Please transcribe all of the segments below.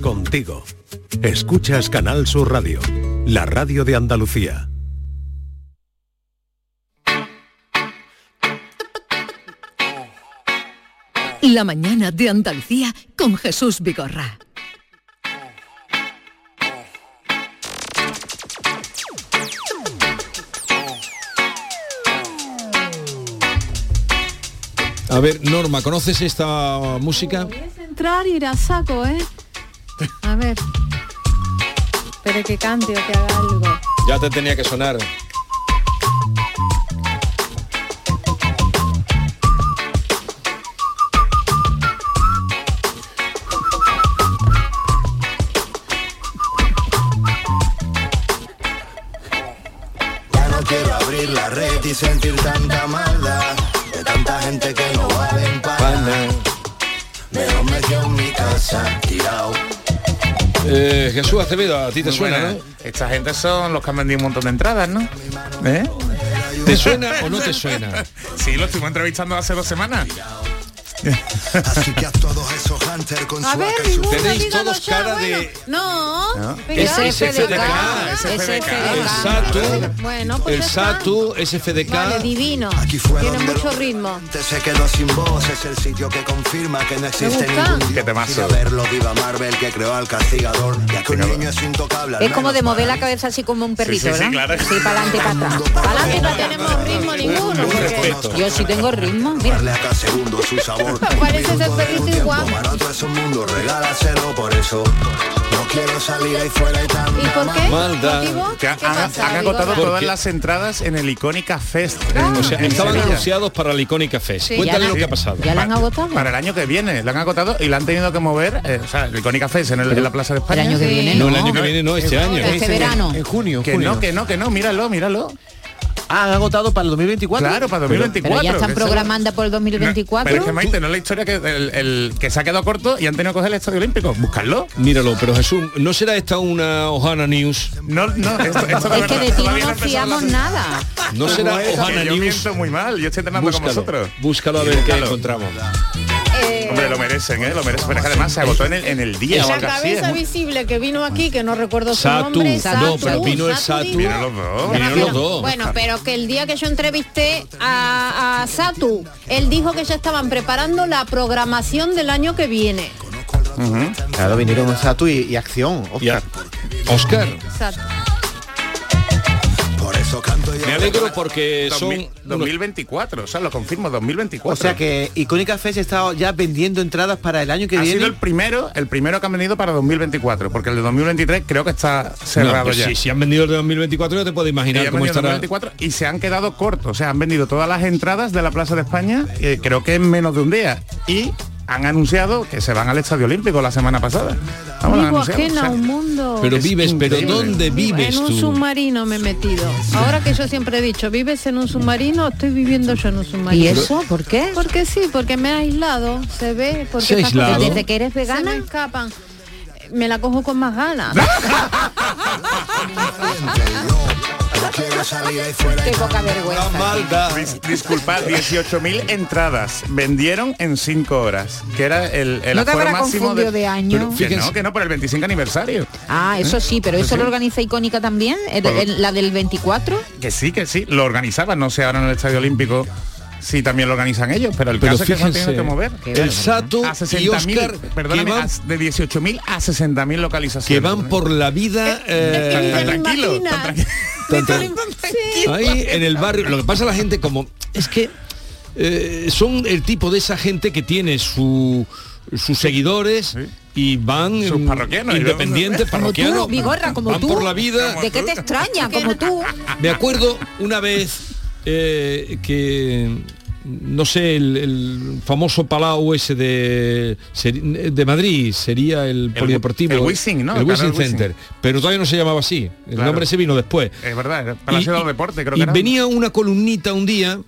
Contigo. Escuchas Canal Sur Radio, la radio de Andalucía. La mañana de Andalucía con Jesús Vigorra. A ver, Norma, ¿conoces esta música? entrar y ir a saco, ¿eh? A ver. Espere que cante o que haga algo. Ya te tenía que sonar. Jesús Acevedo, a ti te Muy suena, buena. ¿no? Esta gente son los que han vendido un montón de entradas, ¿no? ¿Eh? ¿Te suena o no te suena? Sí, lo estuvimos entrevistando hace dos semanas. Así que a todos esos con A su ver, AK y su ninguno Tenéis todos ya, cara bueno. de- No. Es SFDK, SFDK. El SATU, Bueno, pues el ya está. SATU, SFDK. Vale, divino. Aquí fue Tiene mucho ritmo. hombre Se quedó sin voz, es el sitio que confirma que no existe gusta. ningún Qué dios. temazo. Ir a verlo, viva Marvel que creó al castigador. Ya que un niño es intocable. al Es como de mover la cabeza así como un perrito, sí, claro. Sí, para adelante y para atrás. Para adelante y No para atrás. tenemos ritmo ninguno. Yo sí tengo ritmo, mira. Parece ser perrito igual. Es un mundo, regálaselo por eso. No quiero salir ahí fuera y tan ¿Y por qué? Maldad. Que han, ¿Qué han- pasa, han agotado todas las entradas en el Icónica Fest. en- O sea, en estaban Sevilla. anunciados para la icónica Fest. Sí, Cuéntale ya lo que ha pasado. ¿Ya la han agotado? Para el año que viene, la han agotado y la han tenido que mover, eh, o sea, el Icónica Fest en, el- en la Plaza de El España. año que viene No, no. el año que viene no, este año. Este verano. En junio, Que junio. no, que no, que no, míralo, míralo. Ah, han agotado para el 2024. Claro, para 2024. Pero ya están programando por el 2024. Pero es que Maite, no es la historia que el, el que se ha quedado corto y han tenido que coger el Estadio Olímpico. Buscarlo. Míralo, pero Jesús, ¿no será esta una Ohana News? No, no, esto, esto de Es que de ti no nos fiamos nada. ¿No será yo News? miento muy mal, yo estoy entrenando con vosotros. búscalo a ver qué Búscalo. Hombre, lo merecen, ¿eh? Lo merecen. Pero es que además se agotó en el, en el día así. cabeza visible que vino aquí, que no recuerdo su Satu. nombre. No, pero vino el Satu. digo. Vinieron los dos. Vinieron los dos. Bueno, pero que el día que yo entrevisté a, a Satu, él dijo que ya estaban preparando la programación del año que viene. Claro, vinieron Satu y, y Acción. Y Oscar. Oscar, Satu. Me alegro porque son 2000 unos- 2024, o sea, lo confirmo, 2024. O sea que Icónica Fest está ya vendiendo entradas para el año que ha viene. sido el primero, el primero que han venido para 2024, porque el de 2023 creo que está cerrado No, ya. si, si han vendido el de 2024 ya te puedes Y imaginar han cómo estará. 2024 y se han quedado cortos, o sea, han vendido todas las entradas de la Plaza de España, eh, creo que en menos de un día. Y han anunciado que se van al Estadio Olímpico la semana pasada. Vamos, Vivo anunciado, ajena o sea, a un mundo. Pero Es vives, pero. ¿dónde vives en un tú? submarino me he metido. Ahora que yo siempre he dicho, ¿vives en un submarino? Estoy viviendo yo en un submarino. ¿Y eso? ¿Por qué? Porque sí, porque me ha aislado, se ve, porque ¿Se aislado? cosas ¿Desde que eres se me vegana? escapan. Me la cojo con más ganas. No quiero salir ahí fuera Qué poca vergüenza. maldad. Dis- disculpad, 18.000 entradas vendieron en 5 horas, que era el, el ¿No te aforo habrá máximo confundido de año? Pero que Fíjense. no, que no, por el 25 aniversario. Ah, eso sí, pero eso Sí. lo organiza Icónica también, el- Pues- el- la del 24. Que sí, que sí, lo organizaban, no sé ahora en el Estadio Olímpico si también lo organizan ellos, pero el Pero caso es que se fíjense, que mover. el Sato A y 60.000, Oscar perdóname, que van, a- de 18.000 a 60.000 localizaciones. que van por la vida eh, Tan tranquilo, imaginas. tan tranquilo. tan- tan- ahí en el barrio. Lo que pasa a la gente como es que eh, son el tipo de esa gente que tiene su sus seguidores y van Sus parroquianos, independientes, Como parroquianos, tú, Vigorra, como van tú. por la vida. ¿De qué te extraña? Como tú. Me acuerdo una vez eh, que no sé, el, el famoso palau ese de, de Madrid sería el, polideportivo. el Wizzing, ¿no? El. Center. Pero todavía no se llamaba así. El Claro. nombre se vino después. Es verdad, Palacio Y- de los Deportes, creo y que era. venía una columnita un día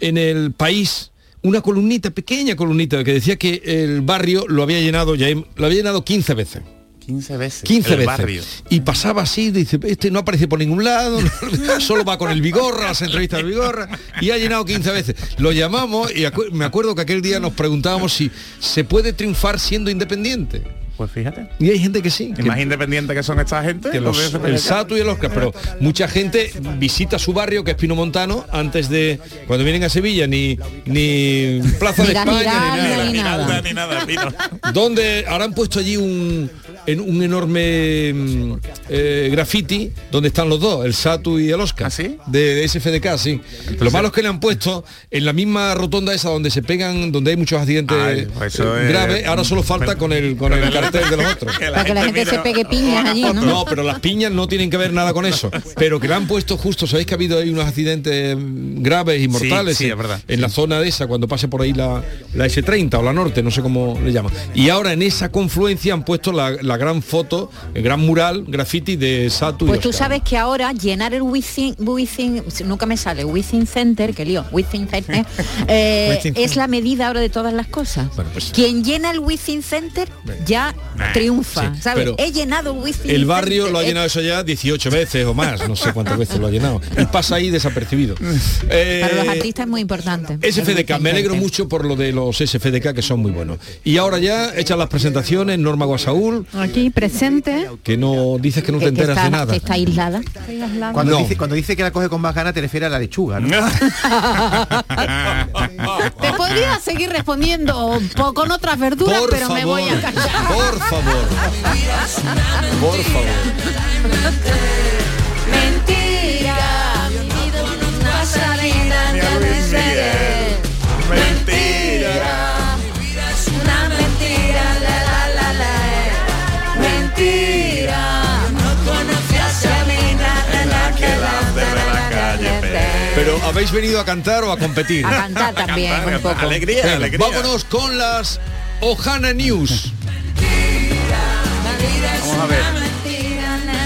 en el país, una columnita, pequeña columnita, que decía que el barrio lo había llenado, ya lo había llenado 15 veces. 15 veces. 15 el veces. barrio. Y pasaba así, dice, este no aparece por ningún lado, solo va con el Vigorra, las entrevistas del Vigorra, y ha llenado 15 veces. Lo llamamos y acu- me acuerdo que aquel día nos preguntábamos si se puede triunfar siendo independiente. Pues fíjate. Y hay gente que sí. Y que- más independiente que son esta gente. que los los- de SFDK. el Sato y el Oscar, pero mucha gente visita su barrio, que es Pino Montano, antes de cuando vienen a Sevilla, ni ni Plaza de España, Giralda, ni nada. ni Giralda, ni nada, Pino. donde ahora han puesto allí un en un enorme mm, eh, graffiti donde están los dos, el Satu y el Oscar. ¿Ah, sí? De, de SFDK, sí. Lo malo es que le han puesto en la misma rotonda esa donde se pegan, donde hay muchos accidentes Ay, pues graves, ahora solo falta con el con el cartel de los otros. Para que la gente se pegue piñas allí, ¿no? No, pero las piñas no tienen que ver nada con eso. Pero que le han puesto justo, sabéis que ha habido ahí unos accidentes mm, graves y mortales sí, en, es verdad. en la zona de esa, cuando pase por ahí la, la S30 o la norte, no sé cómo le llaman. Y ahora en esa confluencia han puesto la, la gran foto, el gran mural, graffiti de Satu y Pues tú sabes que ahora llenar el Within, Within nunca me sale, Within Center, que lío, Within Center, eh, es la medida ahora de todas las cosas. Bueno, pues- Quien llena el Within Center ya triunfa, sí, He llenado el Within El barrio lo ha eh, llenado eso ya 18 veces o más, no sé cuántas veces lo ha llenado. Y pasa ahí desapercibido. Eh, Para los artistas es muy importante. SFDK, me alegro mucho por lo de los SFDK que son muy buenos. Y ahora ya echan las presentaciones, Norma Guasaúl, Aquí presente. que no dices que no te enteras está, de nada. que está aislada. Cuando, No. dice, cuando dice que la coge con más ganas te refiere a la lechuga, ¿no? Podría seguir respondiendo po- con otras verduras, Por pero favor, me voy a callar. por favor, por favor. Mentira. Mentira. Habéis venido a cantar o a competir. A cantar también un poco. Alegría, Venga, alegría. vámonos con las Ojana News. Vamos a ver.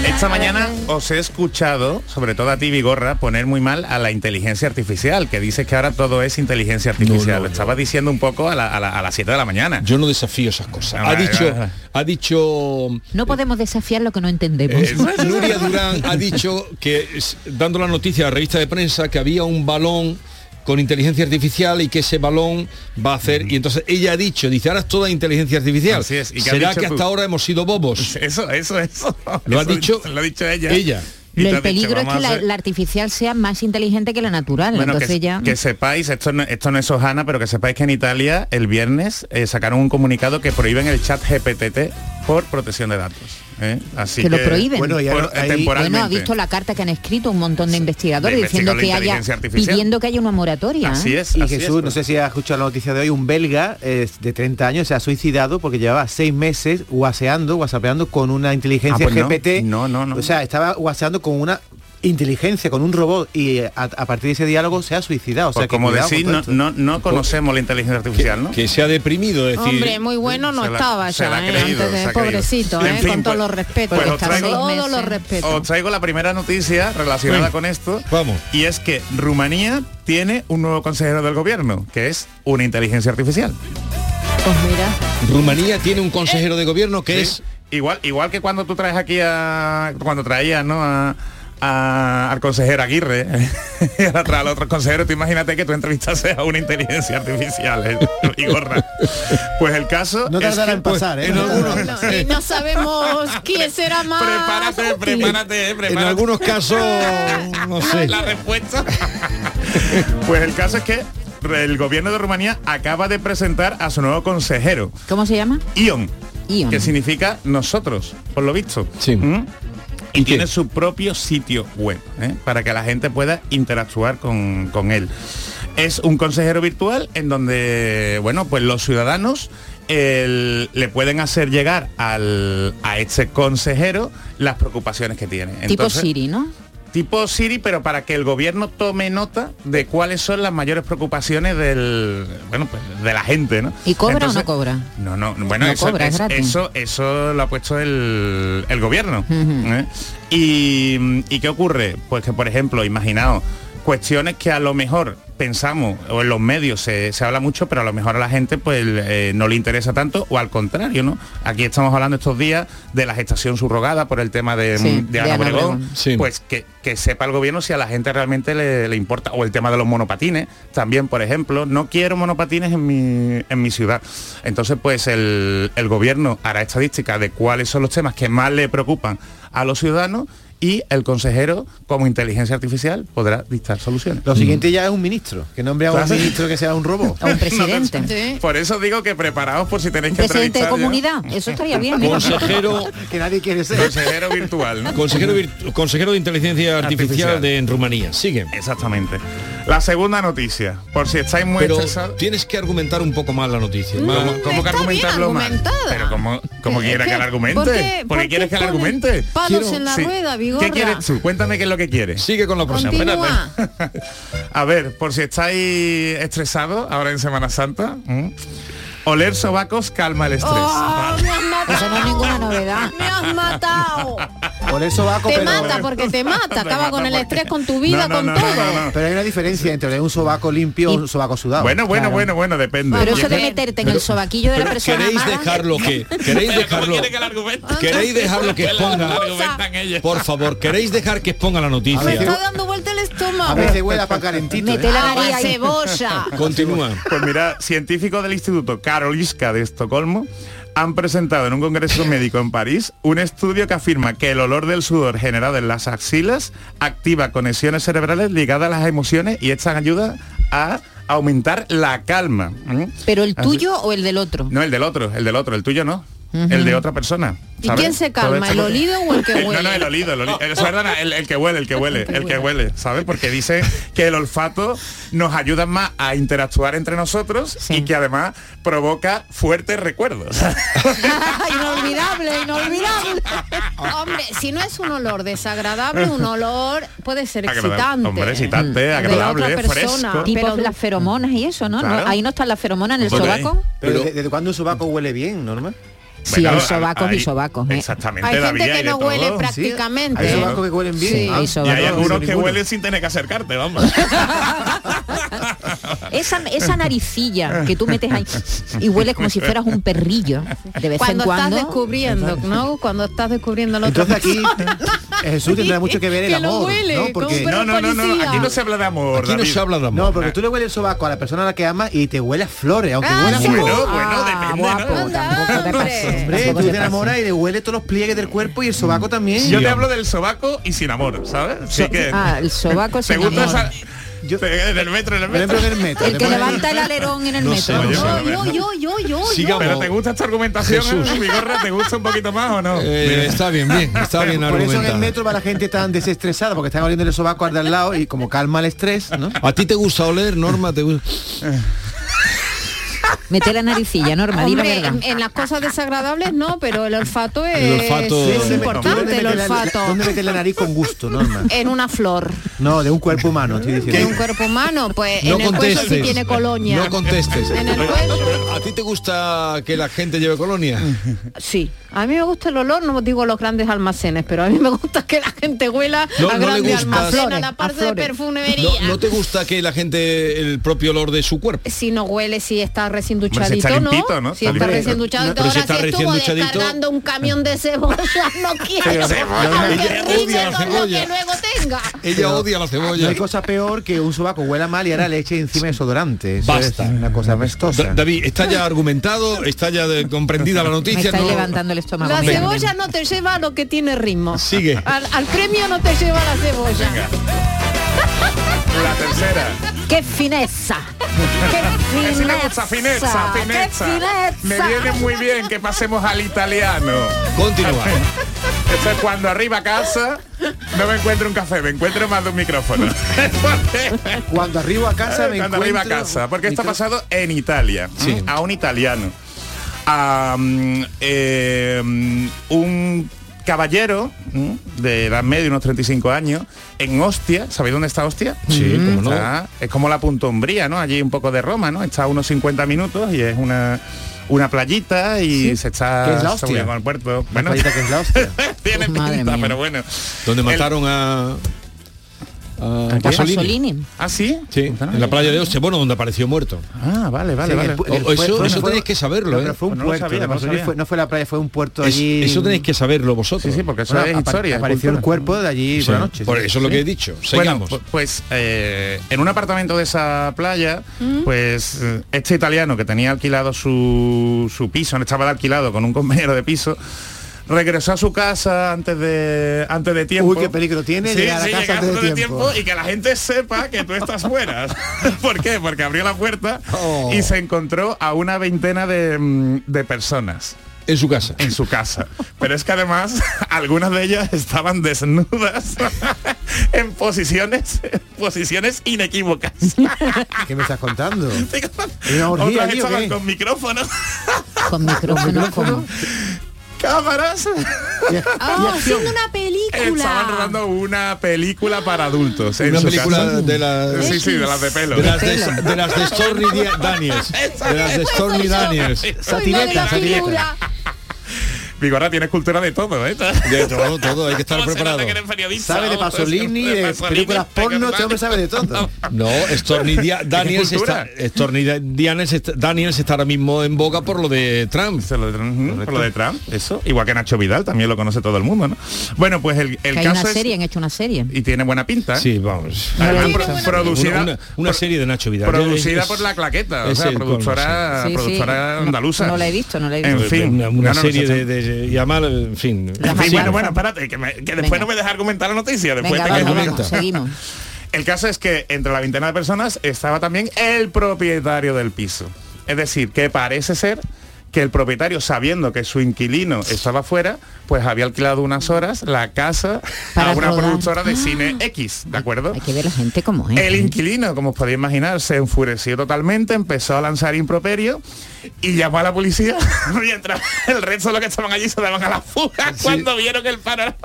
Esta mañana os he escuchado, sobre todo a ti, Vigorra, poner muy mal a la inteligencia artificial, que dices que ahora todo es inteligencia artificial. No, no, Lo estaba diciendo un poco a, la- a la- a las 7 de la mañana. Yo no desafío esas cosas. Ah, Ha vale, dicho, vale. ha dicho No podemos desafiar lo que no entendemos. Eh, Nuria Durán ha dicho que, dando la noticia a la revista de prensa, que había un balón con inteligencia artificial y que ese balón va a hacer y entonces ella ha dicho dice ahora es toda inteligencia artificial Así es. ¿Y será dicho que tú? hasta ahora hemos sido bobos Eso, eso, eso. Lo ha Eso dicho Lo ha dicho ella. ella. Y el dicho, peligro es que la, artificial sea más inteligente que la natural. Bueno, Entonces que, ya. que sepáis, esto no, esto no es Ojana, pero que sepáis que en Italia el viernes eh, sacaron un comunicado que prohíben el chat GPT por protección de datos. ¿Eh? Así Que lo prohíben. Bueno, y ahora por- hay- temporalmente. Bueno, ha visto la carta que han escrito un montón de investigadores De diciendo que haya artificial. pidiendo que haya una moratoria. Así ¿eh? es. Y así Jesús, es, no sé si has escuchado la noticia de hoy, un belga eh, de 30 años se ha suicidado porque llevaba seis meses guaseando, whatsappeando con una inteligencia Ah, pues no. GPT. No, no, no. O sea, estaba guaseando con una inteligencia, con un robot y eh, a, a partir de ese diálogo se ha suicidado. O sea, Pues que como decís, no, no, no conocemos la inteligencia artificial, ¿no? que se ha deprimido es decir Hombre, muy bueno no se la- estaba se la ha ya, ¿eh? creído, antes se de creído. pobrecito, En ¿eh? fin, con todos pues- los respetos. pues os Estaba traigo- seis todos meses. los respetos. Os traigo la primera noticia relacionada con esto. Vamos. Y es que Rumanía tiene un nuevo consejero del gobierno, que es una inteligencia artificial. Pues mira, Rumanía tiene un consejero de gobierno que Sí. es igual igual que cuando tú traes aquí a cuando traías no a, a- al consejero Aguirre y ahora traes al otro consejero tú imagínate que tú entrevistases a una inteligencia artificial ¿eh? y gorra pues el caso No es tardará que, en pasar, pues, ¿eh? en No algunos No, y no sabemos quién será más. prepárate prepárate eh, en prepárate. algunos casos no sé la respuesta pues el caso es que el gobierno de Rumanía acaba de presentar a su nuevo consejero ¿cómo se llama? Ion Ion. que significa nosotros, por lo visto. Sí. ¿Mm? Y ¿Y tiene su propio sitio web ¿eh? para que la gente pueda interactuar con, con él. Es un consejero virtual en donde, bueno, pues los ciudadanos el- le pueden hacer llegar al, a este consejero las preocupaciones que tiene. tipo Siri, ¿no? Tipo Siri, pero para que el gobierno tome nota de cuáles son las mayores preocupaciones del, bueno, pues, de la gente, ¿no? ¿Y cobra o no cobra? No, no, bueno, No eso, cobra, es eso, eso lo ha puesto el, el gobierno. ¿eh? y, ¿Y qué ocurre? Pues que, por ejemplo, imaginaos cuestiones que a lo mejor pensamos, o en los medios se, se habla mucho, pero a lo mejor a la gente pues eh, no le interesa tanto, o al contrario, ¿no? Aquí estamos hablando estos días de la gestación subrogada por el tema de, Sí, de de Ana Ana Obregón, Obregón. Sí. pues que, que sepa el gobierno si a la gente realmente le, le importa, o el tema de los monopatines, también, por ejemplo, no quiero monopatines en mi, en mi ciudad. Entonces, pues el, el gobierno hará estadística de cuáles son los temas que más le preocupan a los ciudadanos y el consejero, como inteligencia artificial, podrá dictar soluciones. Lo siguiente ya es un ministro, que nombre a un Claro. ministro que sea un robot. A un presidente. Sí. Por eso digo que preparaos por si tenéis que Presidente de ya. comunidad. Eso estaría bien. Consejero, que nadie quiere ser. Consejero virtual, ¿no? consejero, virtu- consejero de inteligencia artificial, Artificial. de en Rumanía. Sigue. Exactamente. La segunda noticia, por si estáis muy Pero estresados. tienes que argumentar un poco más la noticia. ¿Cómo, que argumentarlo más? Pero como, como quiera que, que, la argumente. ¿por ¿Por qué- qué, por qué quieres que la argumente? palos en la Sí. rueda, Vigorra? ¿Qué quieres tú? Cuéntame qué es lo que quieres. Sigue con la próxima. A ver, por si estáis estresados ahora en Semana Santa. Oler sobacos calma el estrés. ¡Oh, me has matado! Eso no es ninguna novedad. Me has matado. Por eso va Te mata porque te mata. Te Acaba mata con el porque- estrés, con tu vida, No, no, con no, todo. no, no, no. Pero hay una diferencia entre un sobaco limpio y un sobaco sudado. Bueno, bueno, Claro. bueno, bueno, depende. Pero eso de Pero- meterte en el sobaquillo de la persona ¿Queréis dejarlo que queréis dejarlo queréis dejarlo que exponga por favor queréis dejar que exponga la A Me noticia veces- está dando vuelta el A estómago. veces huele a pan calentito. Mete ¿eh? la nariz ahí. cebolla. continúa Pues mira, científicos del Instituto Karolinska de Estocolmo han presentado en un congreso médico en París un estudio que afirma que el olor del sudor generado en las axilas activa conexiones cerebrales ligadas a las emociones y estas ayuda a aumentar la calma. ¿Mm? pero el Así- tuyo o el del otro. No, el del otro, el del otro, el tuyo no. El de otra persona. ¿Y quién se calma, el olido o el que No, huele? no, el olido, el olido. Eh, perdona, el, el que huele, el que huele, el que huele, ¿sabes? Porque dice que el olfato nos ayuda más a interactuar entre nosotros Sí. y que además provoca fuertes recuerdos. inolvidable, inolvidable. Hombre, si no es un olor desagradable, un olor puede ser Agradable. excitante. Hombre, excitante, De agradable, otra persona. fresco. Tipo Pero las feromonas y eso, ¿no? Claro. ¿No? Ahí no están las feromonas en el sobaco. Pero, Pero- ¿desde, desde cuándo un sobaco huele bien, Norma? Sí, Bueno, hay sobacos hay- y sobacos. ¿eh? Exactamente, hay David, gente que no todo. huele Sí, prácticamente. Hay sobacos que huelen bien. Sí. Ah, Hay Y hay no, algunos que ninguno. huelen sin tener que acercarte, vamos. Esa, esa naricilla que tú metes ahí y hueles como si fueras un perrillo de vez Cuando en cuando. estás descubriendo, ¿no? Cuando estás descubriendo lo Entonces aquí Jesús tendrá mucho que ver el Que lo amor, huele, ¿no? Porque No, no, no, aquí no se habla de amor. aquí no se habla de amor no, porque tú le hueles el sobaco a la persona a la que amas y te huele a flores, aunque Ah, huela sí. Bueno, bueno, Ah, depende, guapo, ¿no? tampoco te Hombre. pases. Hombre, tampoco tú te te enamoras y le huele todos los pliegues del cuerpo y el sobaco también. Yo te hablo del sobaco y sin amor, ¿sabes? Así So- que ah, el sobaco ¿Te sin amor. esa Yo- en el metro, en el metro? en el metro. El te que levanta el alerón en el No metro. sé, no sé. Yo, yo, yo, yo. Pero ¿te gusta esta argumentación, Jesús. eh, Vigorra? ¿Te gusta un poquito más o no? Eh, está bien bien está bien Por eso en el metro va la gente tan desestresada porque están oliendo el sobaco al de al lado y como calma el estrés, ¿no? a ti te gusta oler Norma te gusta Mete la naricilla, Norma, di la Hombre, verdad. en, en las cosas desagradables no, pero el olfato es, El olfato- es ¿Dónde importante, el la- olfato. ¿Dónde metes la nariz con gusto, Norma? En una flor, No, de un cuerpo humano, estoy de diciendo. un cuerpo humano, pues no en el cuello contestes sí tiene colonia. no contestes En el cuello. a ti te gusta que la gente lleve colonia Sí, a mí me gusta el olor, no digo los grandes almacenes, pero a mí me gusta que la gente huela No, a no grandes almacenes, a la a parte de flores. perfumería. no, no te gusta que la gente el propio olor de su cuerpo Si no huele, si está recién duchadito, está ¿no? limpito, ¿no? Si Está está recién duchadito, Pero si ahora está si recién estuvo duchadito- descargando un camión de cebolla, no quiero. Cebolla. Ella rime odia la con lo cebolla. que luego tenga. ella odia la No cebolla hay cosa peor que un sobaco huela mal y ahora le eche encima desodorante. Eso Basta. es una cosa apestosa. Da- David está ya argumentado está ya de- comprendida la Me noticia estáis no- levantando el estómago. La cebolla no te lleva a lo que tiene ritmo. Sigue. Al, al premio no te lleva la cebolla. La tercera. ¡Qué fineza! ¡Qué Es una cosa fineza, ¡Qué fineza. fineza! Me viene muy bien que pasemos al italiano. continúa Eso es cuando arriba a casa no me encuentro un café, me encuentro más de un micrófono. Cuando arribo a casa me cuando arriba a casa. Porque esto ha pasado en Italia. ¿m? A un italiano. A mm, eh, mm, un caballero ¿m? de edad media, unos 35 años, en Ostia. ¿Sabéis dónde está Ostia? Sí, cómo no. Está- es como la Puntombría, ¿no? Allí un poco de Roma, ¿no? Está a unos 50 minutos y es una una playita y se está ¿Qué es la hostia? con el puerto. Bueno, playita que es la hostia. tiene pinta, pero bueno. donde El- mataron a a ¿A qué? Pasolini. Pasolini. ¿Ah, sí? Sí, en la playa de Oste, bueno, donde apareció muerto. Ah, vale, vale, Sí, vale. el el- eso- fue- eso fue- tenéis que saberlo, no, ¿eh? pero fue un Pues no lo puerto. sabía, de no lo Pasolini sabía. fue- no fue la playa, fue un puerto Es- allí. eso tenéis que saberlo vosotros. Sí, sí, porque eso Bueno, es apa- historia. apareció el cuerpo de allí Sí, por la noche. por sí. eso es lo que he dicho. Bueno, Sigamos. pu- pues eh, en un apartamento de esa playa, pues eh, este italiano que tenía alquilado su, su piso, estaba de alquilado con un compañero de piso, regresó a su casa antes de antes de tiempo. Uy, qué peligro tiene Sí, llegar a sí, casa llegar antes de tiempo. y que la gente sepa que tú estás fuera. ¿Por qué? Porque abrió la puerta Oh. y se encontró a una veintena de, mm, de personas En su casa. en su casa. Pero es que además algunas de ellas estaban desnudas en posiciones, posiciones inequívocas. ¿Qué me estás contando? ¿Una orgía Otras estaban con micrófonos, Con micrófonos como. Cámaras. Ah, haciendo una Estaban película. rodando una película para adultos. en Una película de las Sí, sí, de las de pelo. de las de, de las de Stormy Daniels. De las de Stormy Daniels. Satireta, satireta. Vigorra, tienes cultura de todo, ¿eh? De todo, todo, hay que estar ¿Cómo se preparado. Sabe de Pasolini, de películas porno, este hombre sabe de todo. No, Stormy Dia- Daniels está, Daniels está, Daniels está ahora mismo en boga por lo de Trump. Lo de Trump, por lo de Trump, eso. Igual que Nacho Vidal, también lo conoce todo el mundo, ¿no? Bueno, pues el, el Que hay caso una es- serie, han hecho una serie. y tiene buena pinta. ¿eh? Sí, vamos. Además, pro- producida, Una, una- una serie de Nacho Vidal. producida Es- por la claqueta, o sea, productora, productora andaluza. No, la he visto, no la he En visto. fin, una, una no, no, serie no, de, de- y además, en fin. En fin, bueno, bueno, espérate, que, me- que después Venga. no me dejas argumentar la noticia. Después Venga, te vamos, quedas- vamos, seguimos. El caso es que entre la veintena de personas estaba también el propietario del piso. Es decir, que parece ser que el propietario, sabiendo que su inquilino estaba fuera, pues había alquilado unas horas la casa Para a una rodar. productora de Ah. cine X, ¿de acuerdo? Hay que ver la gente como es. El ¿eh? inquilino, como os podéis imaginar, se enfureció totalmente, empezó a lanzar improperio y llamó a la policía mientras el resto de los que estaban allí se daban a la fuga cuando vieron el panorama.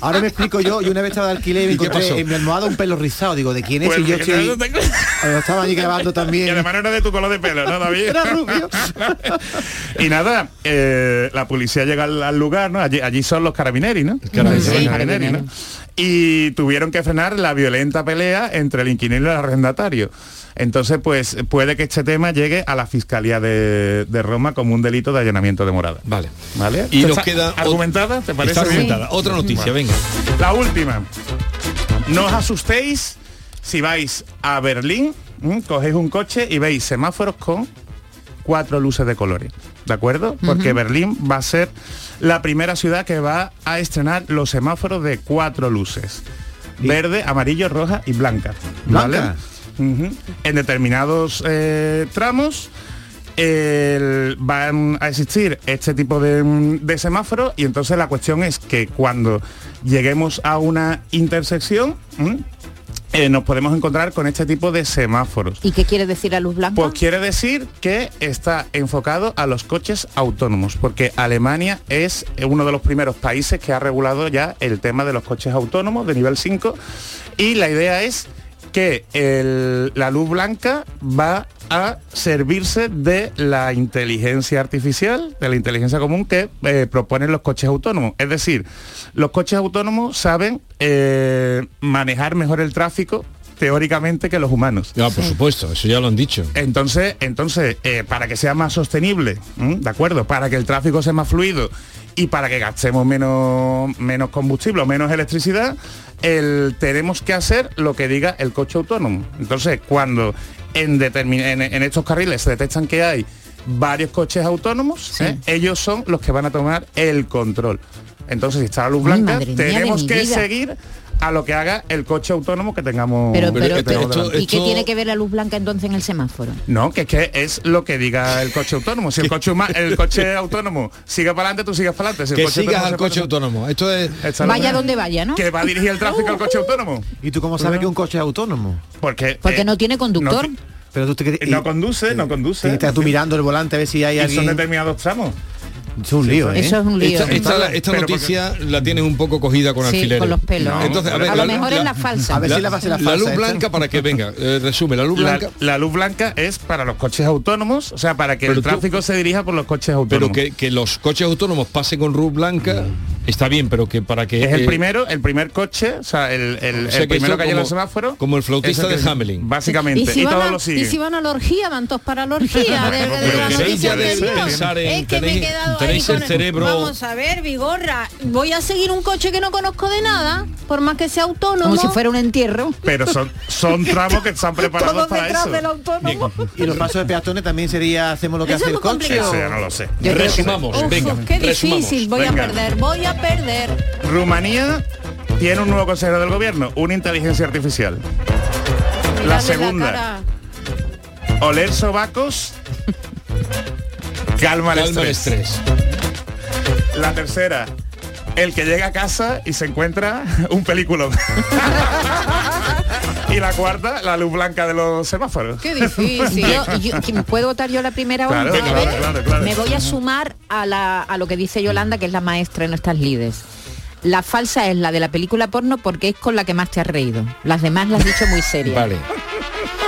Ahora me explico yo, y una vez estaba de alquiler y me ¿Y encontré en mi almohada un pelo rizado. Digo, ¿de quién es? Pues y yo que estoy... no tengo- Eh, Estaba allí grabando Y también. además no era de tu color de pelo, ¿no, David? Era rubio. y nada, eh, la policía llega al, al lugar, ¿no? Allí, allí son los carabineros, ¿no? Y tuvieron que frenar la violenta pelea entre el inquilino y el arrendatario. Entonces, pues puede que este tema llegue a la Fiscalía de, de Roma como un delito de allanamiento de morada. Vale. ¿Vale? Y nos ¿Está queda argumentada, ¿te parece Está bien? argumentada. Otra noticia, venga. La última. No os asustéis si vais a Berlín, cogéis un coche y veis semáforos con cuatro luces de colores. ¿De acuerdo? Porque Berlín va a ser la primera ciudad que va a estrenar los semáforos de cuatro luces. Verde, amarillo, roja y blanca. ¿Vale? En determinados eh, tramos el- van a existir este tipo de, de semáforos y entonces la cuestión es que cuando lleguemos a una intersección ¿m? Eh, nos podemos encontrar con este tipo de semáforos. ¿Y qué quiere decir la luz blanca? Pues quiere decir que está enfocado a los coches autónomos, porque Alemania es uno de los primeros países que ha regulado ya el tema de los coches autónomos de nivel 5 y la idea es que el- la luz blanca va a servirse de la inteligencia artificial, de la inteligencia común que eh, proponen los coches autónomos. Es decir, los coches autónomos saben eh, manejar mejor el tráfico teóricamente que los humanos. Ya, por supuesto, eso ya lo han dicho. Entonces, entonces eh, para que sea más sostenible, ¿m? ¿de acuerdo? Para que el tráfico sea más fluido y para que gastemos menos, menos combustible o menos electricidad, el- tenemos que hacer lo que diga el coche autónomo. Entonces, cuando en, determin- en, en estos carriles se detectan que hay varios coches autónomos, ¿eh? ellos son los que van a tomar el control. Entonces, si está la luz blanca, tenemos que vida. seguir a lo que haga el coche autónomo que tengamos. Pero, Pero pero, pero- esto- ¿y qué tiene que ver la luz blanca entonces en el semáforo? No, que es que es lo que diga el coche autónomo. Si el coche, el coche autónomo sigue para adelante, tú sigues para adelante. Si Que sigas al coche autónomo. Esto es... Esta Vaya donde vaya, ¿no? Que va a dirigir el tráfico al coche autónomo. ¿Y tú cómo sabes que un coche es autónomo? Porque, Porque eh, no tiene conductor. no Pero tú te- No conduce, no conduce. y Estás tú mirando el volante a ver si hay y son alguien. determinados tramos. Es un lío, ¿eh? Eso es un lío. Esta, esta- esta Pero noticia la tienes un poco cogida con Sí, alfileres. con los pelos. No, Entonces, a ver, a la- lo mejor la- es la falsa. A ver si la va a ser la La falsa luz esta. blanca para que venga, eh, resume, la luz La, blanca, la luz blanca es para los coches autónomos, o sea, para que Pero el tú- tráfico se dirija por los coches pero autónomos. que, que los coches autónomos pasen con luz blanca, Está bien, pero que para que... Es el eh, primero, el primer coche, o sea, el, el, O sea, el que primero que hay en el semáforo. como el flautista el de que- Hamelin. Básicamente. Y Y, si, van todos a, lo y si van a la orgía, van todos para la orgía. de- de- de pero la queréis noticia ya de- anterior. pensar en- es que me he tenéis- quedado ahí tenéis el con cerebro- Vamos a ver, Vigorra, voy a seguir un coche que no conozco de nada, por más que sea autónomo. Como si fuera un entierro. Pero son, son tramos que están preparados para detrás eso. del autónomo. Y los pasos de peatones también sería hacemos lo que Eso hace el coche. Eso o- ya no lo sé. Resumamos, venga. qué difícil, voy a perder, voy a perder. Rumanía tiene un nuevo consejero del gobierno, una inteligencia artificial. La segunda, oler sobacos, calma el Calma el estrés. La tercera, el que llega a casa y se encuentra un peliculón. y la cuarta, la luz blanca de los semáforos. Qué difícil. Yo, yo- ¿Puedo votar yo la primera Claro, onda? claro, claro, claro. Me voy a sumar a, la- a lo que dice Yolanda, que es la maestra en estas lides. La falsa es la de la película porno porque es con la que más te has reído. Las demás las has dicho muy serias. Vale.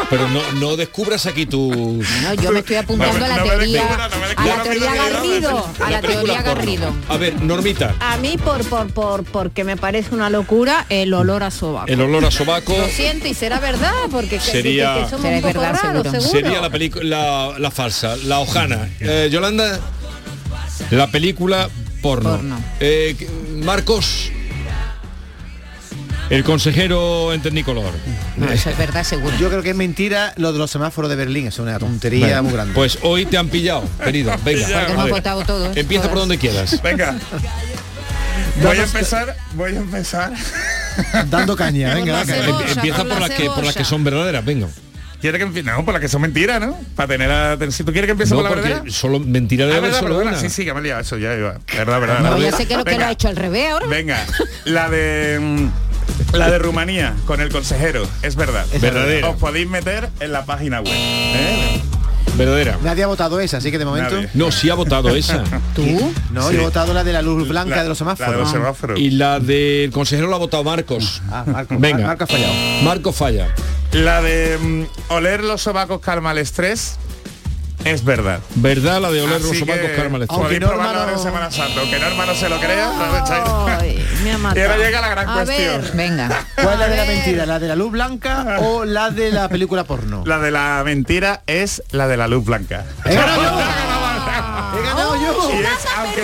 Pero no, no descubras aquí tu... No, yo me estoy apuntando a la teoría, descubra, no me a la teoría Garrido, a la teoría. Garrido. A ver, Normita, A mí por, por, por, porque me parece una locura el olor a sobaco. el olor a sobaco Lo siento y será verdad, porque que- Sería- que, que somos Será un poco verdad, raros, seguro. seguro. sería la película la, la falsa, la hojana. Eh, Yolanda, la película porno. Porno. Eh, Marcos, el consejero en Tecnicolor. No, eso es verdad, seguro. Yo creo que es mentira lo de los semáforos de Berlín, es una tontería muy grande. Pues hoy te han pillado, querido. Venga, Porque hemos votado todos. Empieza por todas. donde quieras. Venga. Voy a empezar, voy a empezar. Dando caña, venga, venga. cebolla. Em- Empieza por la las que por las que son verdaderas, venga. ¿Quiere que empiece? No, por la que son mentiras, ¿no? Para tener a... Si tú quieres que empiece No, por la porque verdadera. solo mentira de Ah, haber verdad, solo perdona, una. Sí, sí, que me he liado eso ya iba. Verdad, verdad. No, verdad. ya sé que lo que lo Venga, ha hecho al revés ahora. Venga, la de mm, la de Rumanía con el consejero, es verdad. Es verdadera. Os podéis meter en la página web. ¿eh? Verdadera. Nadie ha votado esa, así que de momento. Nadie. No, sí ha votado esa. ¿Tú? No, Sí. yo he votado la de la luz blanca La- de los La de semáforos. los semáforos. Y la del consejero la ha votado Marcos. Ah, Marco, Venga. Marco ha fallado. Marco falla. La de mm, oler los sobacos calma el estrés es verdad. ¿Verdad la de oler los Así sobacos que karma el estrés? Podéis Aunque no, probarlo ahora en hermano- Semana Santa. Aunque no hermano se lo crea, ha Y ahora llega la gran A cuestión. ver, Venga. ¿Cuál es la de la mentira? ¿La de la luz blanca o la de la película porno? La de la mentira es la de la luz blanca. ¡He ganado yo! ¡He ganado yo! Y es, aunque,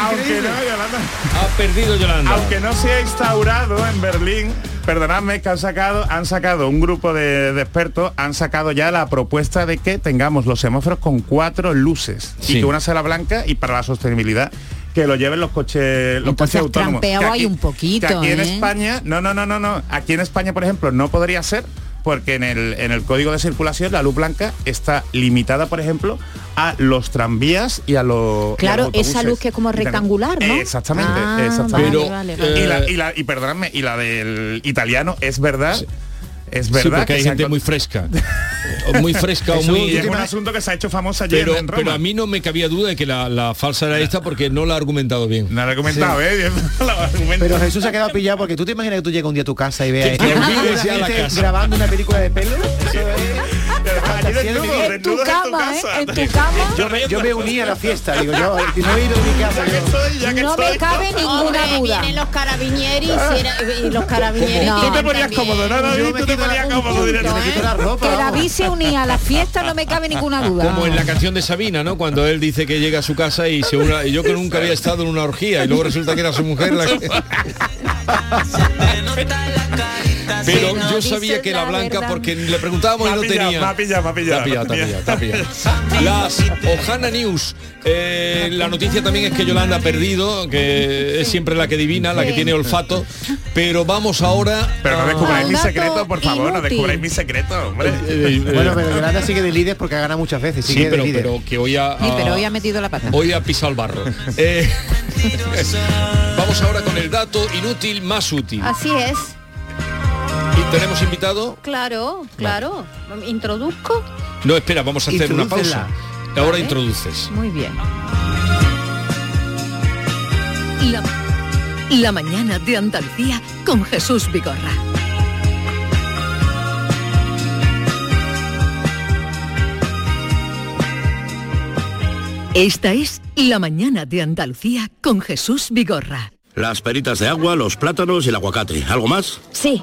aunque no, Yolanda, Ha perdido Yolanda. aunque no se ha instaurado en Berlín, perdonadme que han sacado, han sacado un grupo de, de expertos, han sacado ya la propuesta de que tengamos los semáforos con cuatro luces Sí. y que una sea la blanca y para la sostenibilidad que lo lleven los coches los Entonces, coches autónomos. Que hay un poquito, que aquí en ¿eh? España, no, no, no, no, no. Aquí en España, por ejemplo, no podría ser porque en el, en el código de circulación la luz blanca está limitada, por ejemplo, a los tranvías y a los y a Claro, los esa luz que es como rectangular, ¿no? Exactamente, Ah, exactamente. Pero, vale, vale. eh, y, la, y, la- y perdonadme, y la del italiano es verdad. Es verdad Sí, porque hay se gente han muy fresca. O muy fresca o Eso, y es muy... un asunto que se ha hecho famoso ayer Pero, en Roma. pero a mí no me cabía duda de que la, la falsa era esta porque no la ha argumentado bien. No lo he comentado, ¿eh? Pero Jesús se ha quedado pillado porque tú te imaginas que tú llegas un día a tu casa y veas Que te a olvides una ya la gente casa. grabando una película de pelo. Desnudo, En tu cama, ¿eh? En tu cama. Yo me, yo me uní a la fiesta, digo yo, y no he ido de mi casa. Ya que yo- estoy, ya que No estoy. me cabe ninguna Hombre, duda. vienen los carabinieros y, los carabinieros. No. Tú te ponías cómodo, ¿no, David? Tú te ponías cómodo la ropa. Que. David se unía a la fiesta, no me cabe ninguna duda. Como en la canción de Sabina, ¿no? Cuando él dice que llega a su casa y se una, y yo que nunca había estado en una orgía y luego resulta que era su mujer la que... Pero no yo sabía que era la blanca verdad. porque le preguntábamos y no tenía. me ha pillado, me ha pillado. Las Ojana News. Eh, la noticia también es que Yolanda ha perdido, que es siempre la que divina, la que tiene olfato. Pero vamos ahora. Pero no descubráis mi secreto, por favor, no descubráis mi secreto, hombre. Eh, eh, Bueno, pero Yolanda sigue de líder porque ha ganado muchas veces. sí, de pero, líder. pero que hoy ha, Sí, pero hoy ha metido la pata. hoy ha pisado el barro. Eh, vamos ahora con el dato inútil más útil. Así es. Tenemos invitado. Claro, claro. Introduzco. No, espera, vamos a hacer una pausa. Ahora Vale. introduces. Muy bien. La, la mañana de Andalucía con Jesús Vigorra. Esta es La mañana de Andalucía con Jesús Vigorra. Las peritas de agua, los plátanos y el aguacate. ¿Algo más? Sí,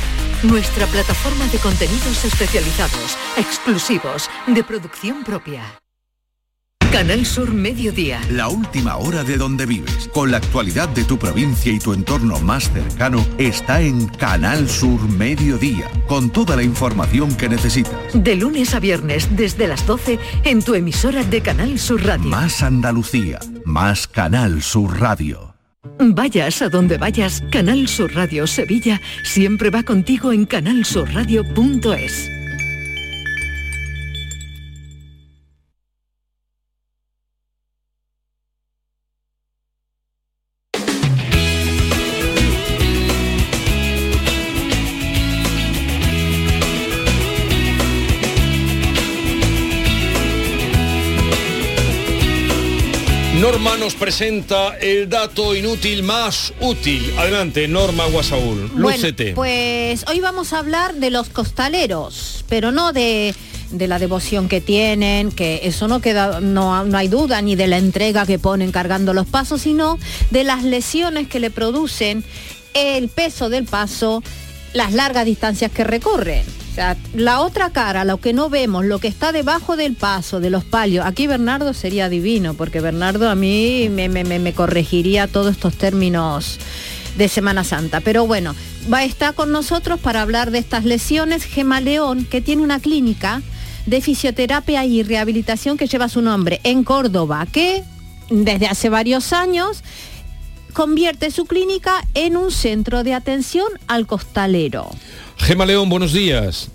nuestra plataforma de contenidos especializados, exclusivos, de producción propia. Canal Sur Mediodía. La última hora de donde vives, con la actualidad de tu provincia y tu entorno más cercano, está en Canal Sur Mediodía, con toda la información que necesitas. De lunes a viernes desde las 12 en tu emisora de Canal Sur Radio. Más Andalucía, más Canal Sur Radio. Vayas a donde vayas, Canal Sur Radio Sevilla siempre va contigo en canalsurradio.es. presenta el dato inútil más útil. Adelante, Norma Guasaúl, lúcete. Bueno, pues hoy vamos a hablar de los costaleros, pero no de, de la devoción que tienen, que eso no queda, no, no hay duda, ni de la entrega que ponen cargando los pasos, sino de las lesiones que le producen el peso del paso, las largas distancias que recorren. La otra cara, lo que no vemos, lo que está debajo del paso, de los palios. Aquí Bernardo sería divino, porque Bernardo a mí me- me corregiría todos estos términos de Semana Santa. Pero bueno, va a estar con nosotros para hablar de estas lesiones Gema León, que tiene una clínica de fisioterapia y rehabilitación que lleva su nombre en Córdoba, que desde hace varios años convierte su clínica en un centro de atención al costalero. Gema León, buenos días.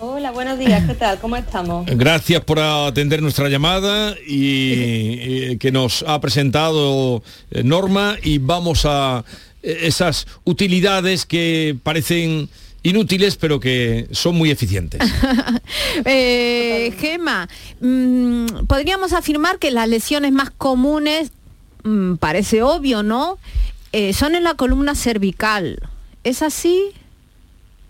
Hola, buenos días, ¿qué tal? ¿Cómo estamos? Gracias por atender nuestra llamada y que nos ha presentado eh, Norma y vamos a eh, esas utilidades que parecen inútiles pero que son muy eficientes. Eh, Gema, mm, podríamos afirmar que las lesiones más comunes, mm, parece obvio, ¿no? Eh, son en la columna cervical. ¿Es así?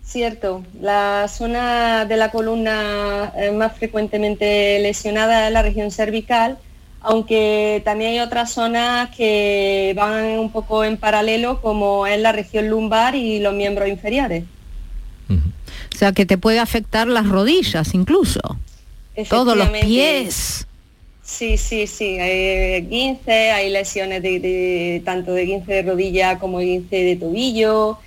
Cierto, la zona de la columna eh, más frecuentemente lesionada es la región cervical, aunque también hay otras zonas que van un poco en paralelo, como es la región lumbar y los miembros inferiores. O sea, que te puede afectar las rodillas incluso. Todos los pies. Sí, sí, sí, hay guince, hay lesiones tanto de guince de rodilla como de guince de tobillo.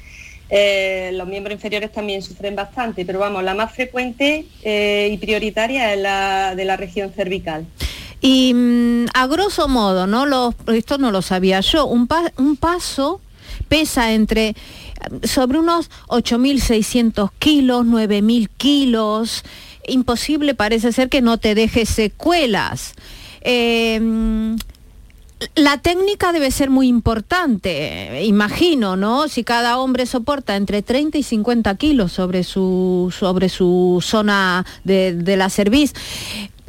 Eh, los miembros inferiores también sufren bastante, pero vamos, la más frecuente eh, y prioritaria es la de la región cervical. Y mm, a grosso modo, ¿no? Esto no lo sabía yo, un, un paso pesa entre eh, sobre unos 8.600 kilos, 9.000 kilos. Imposible parece ser que no te deje secuelas. Mm, la técnica debe ser muy importante, imagino, ¿no? Si cada hombre soporta entre 30 y 50 kilos sobre su, sobre su zona de, de la cerviz.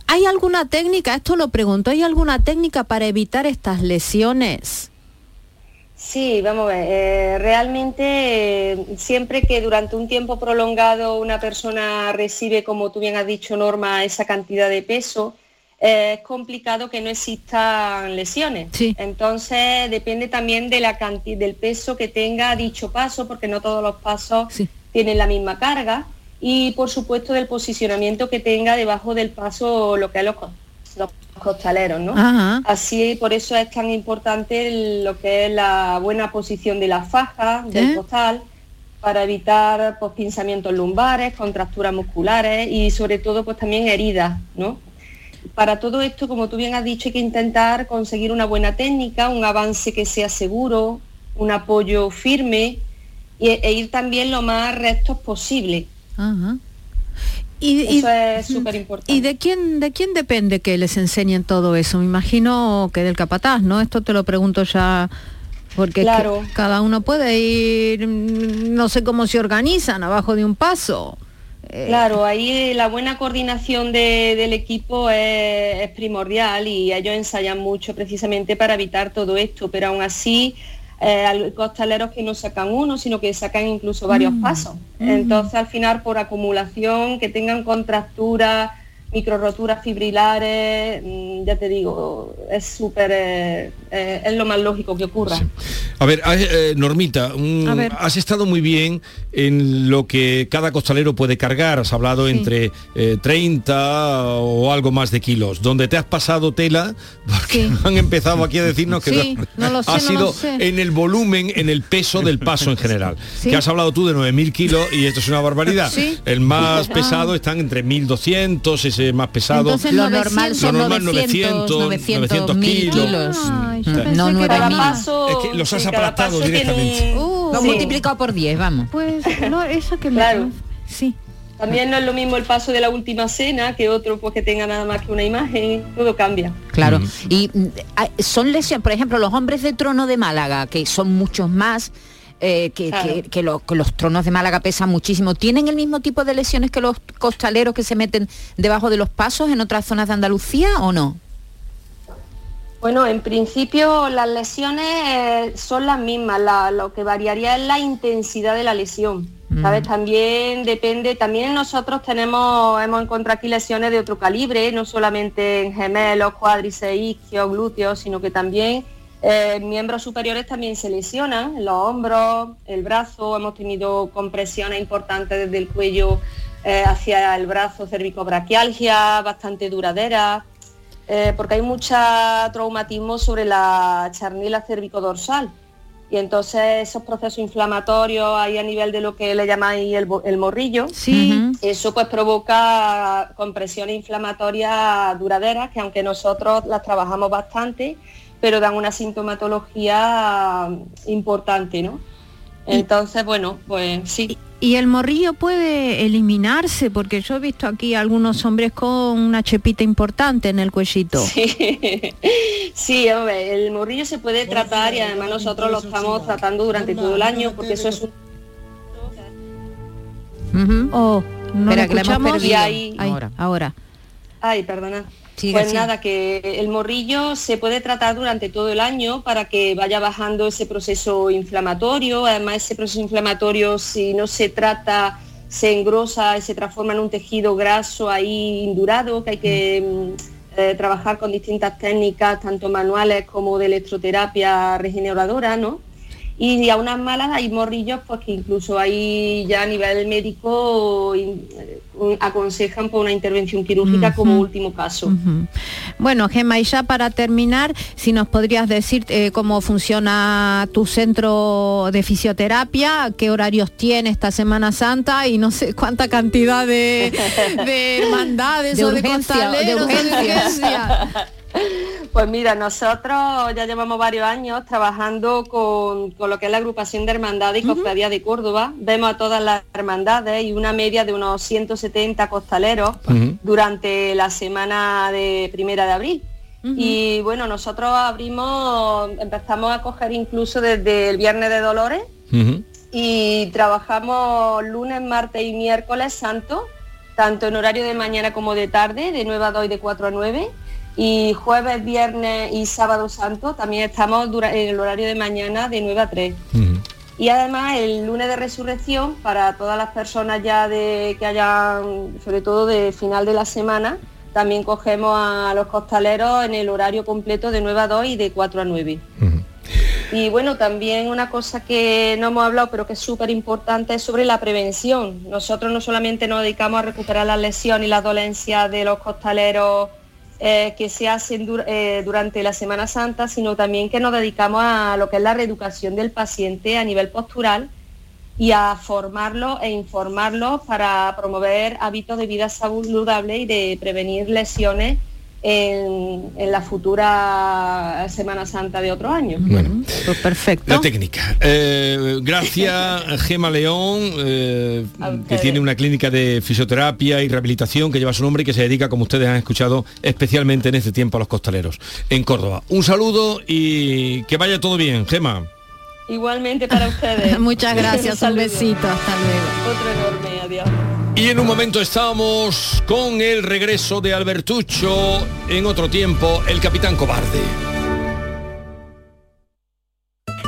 ¿Hay alguna técnica, esto lo pregunto, ¿hay alguna técnica para evitar estas lesiones? Sí, vamos a ver, eh, realmente eh, siempre que durante un tiempo prolongado una persona recibe, como tú bien has dicho, Norma, esa cantidad de peso, eh, es complicado que no existan lesiones. Entonces depende también de la cantidad, del peso que tenga dicho paso, porque no todos los pasos tienen la misma carga, y por supuesto del posicionamiento que tenga debajo del paso lo que es los, los costaleros, ¿no? Ajá. Así, por eso es tan importante lo que es la buena posición de la faja, del ¿Eh? costal, para evitar pues, pinzamientos lumbares, contracturas musculares y sobre todo pues también heridas, ¿no? Para todo esto, como tú bien has dicho, hay que intentar conseguir una buena técnica, un avance que sea seguro, un apoyo firme y- e ir también lo más rectos posible. Ajá. Y, y- Eso es súper importante. ¿Y de quién, de quién depende que les enseñen todo eso? Me imagino que del capataz, ¿no? Esto te lo pregunto ya porque es que Claro. cada uno puede ir, mm, no sé cómo se organizan abajo de un paso. Eh, Claro, ahí la buena coordinación de- del equipo es, es primordial y ellos ensayan mucho precisamente para evitar todo esto, pero aún así eh, costaleros que no sacan uno, sino que sacan incluso varios Mm. pasos. Mm. Entonces al final por acumulación, que tengan contracturas, microroturas fibrilares, mm, ya te digo, es súper, eh, eh, es lo más lógico que ocurra. A ver, eh, Normita, un- A ver. has estado muy bien en lo que cada costalero puede cargar. Has hablado entre eh, 30 o algo más de kilos. Donde te has pasado tela, porque han empezado aquí a decirnos que Sí, no lo sé, ha no sido lo sé. en el volumen, en el peso del paso en general. Sí. Que has hablado tú de 9.000 kilos y esto es una barbaridad. Sí. El más Ah. pesado están entre 1.200, más pesado. Entonces, Lo 900. normal son Lo normal 900, 900 1000 kilos. Ay, yo Mm. pensé No que 9000. Cada paso, Es que los has tiene directamente. un- Lo Sí. multiplicado por 10, vamos. Pues no, eso que me... Claro. Sí. También no es lo mismo el paso de la última cena que otro pues que tenga nada más que una imagen, todo cambia. Claro. Y mm, son lesiones, por ejemplo, los hombres de trono de Málaga, que son muchos más, eh, que, Claro. que- que lo- que los tronos de Málaga pesan muchísimo, ¿tienen el mismo tipo de lesiones que los costaleros que se meten debajo de los pasos en otras zonas de Andalucía o no? Bueno, en principio las lesiones eh, son las mismas, la- lo que variaría es la intensidad de la lesión. ¿Sabes? También depende, también nosotros tenemos, hemos encontrado aquí lesiones de otro calibre, no solamente en gemelos, cuádriceps, isquios, glúteos, sino que también eh, miembros superiores también se lesionan, los hombros, el brazo, hemos tenido compresiones importantes desde el cuello eh, hacia el brazo, cervicobraquialgia, bastante duradera, eh, porque hay mucha traumatismo sobre la charnila cervicodorsal. Y entonces esos procesos inflamatorios ahí a nivel de lo que le llamáis el morrillo, Sí. eso pues provoca compresiones inflamatorias duraderas, que aunque nosotros las trabajamos bastante, pero dan una sintomatología importante, ¿no? Entonces, bueno, pues sí. Y el morrillo puede eliminarse, porque yo he visto aquí algunos hombres con una chepita importante en el cuellito. Sí, sí, hombre, el morrillo se puede tratar y además nosotros lo estamos tratando durante todo el año porque eso es un Oh, no Espera, lo que la hemos escuchamos. perdido. Y ahí- Ahí, Ahora. ahora. Ay, perdona. Sigue, pues sigue. nada, que el morrillo se puede tratar durante todo el año para que vaya bajando ese proceso inflamatorio. Además, ese proceso inflamatorio, si no se trata, se engrosa y se transforma en un tejido graso ahí indurado, que hay que mm, eh, trabajar con distintas técnicas, tanto manuales como de electroterapia regeneradora, ¿no? Y a unas malas hay morrillos pues que incluso ahí ya a nivel médico eh, aconsejan por una intervención quirúrgica como último caso. Bueno, Gemma, y ya para terminar, si nos podrías decir eh, cómo funciona tu centro de fisioterapia, qué horarios tiene esta Semana Santa y no sé cuánta cantidad de, de hermandades De o de urgencia, de costaleros o de. Pues mira, nosotros ya llevamos varios años trabajando con, con lo que es la agrupación de hermandades y cofradías de Córdoba. Vemos a todas las hermandades y una media de unos 170 costaleros durante la semana de primera de abril. Y bueno, nosotros abrimos, empezamos a coger incluso desde el Viernes de Dolores y trabajamos lunes, martes y miércoles santo, tanto en horario de mañana como de tarde, de 9 a 2 y de 4 a 9. Y jueves, viernes y sábado santo también estamos en el horario de mañana de 9 a 3. Y además el lunes de resurrección para todas las personas ya de que hayan, sobre todo de final de la semana, también cogemos a los costaleros en el horario completo de 9 a 2 y de 4 a 9. Y bueno, también una cosa que no hemos hablado, pero que es súper importante, es sobre la prevención. Nosotros no solamente nos dedicamos a recuperar las lesiones y las dolencias de los costaleros eh, que se hacen eh, durante la Semana Santa, sino también que nos dedicamos a lo que es la reeducación del paciente a nivel postural y a formarlo e informarlo para promover hábitos de vida saludable y de prevenir lesiones en, en la futura Semana Santa de otro año. Bueno, Pues perfecto. la técnica. Eh, gracias, Gema León, eh, que tiene una clínica de fisioterapia y rehabilitación que lleva su nombre y que se dedica, como ustedes han escuchado, especialmente en este tiempo a los costaleros, en Córdoba. Un saludo y que vaya todo bien, Gema. Igualmente para ustedes. Muchas gracias, un saludo. besito, hasta luego. Otro enorme, adiós. Y en un momento estamos con el regreso de Albertucho, en otro tiempo, el capitán cobarde.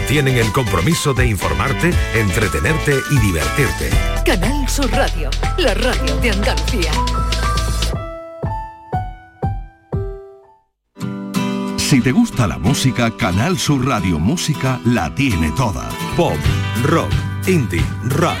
tienen el compromiso de informarte, entretenerte y divertirte. Canal Sur Radio, la radio de Andalucía. Si te gusta la música, Canal Sur Radio Música la tiene toda. Pop, rock, indie, rock,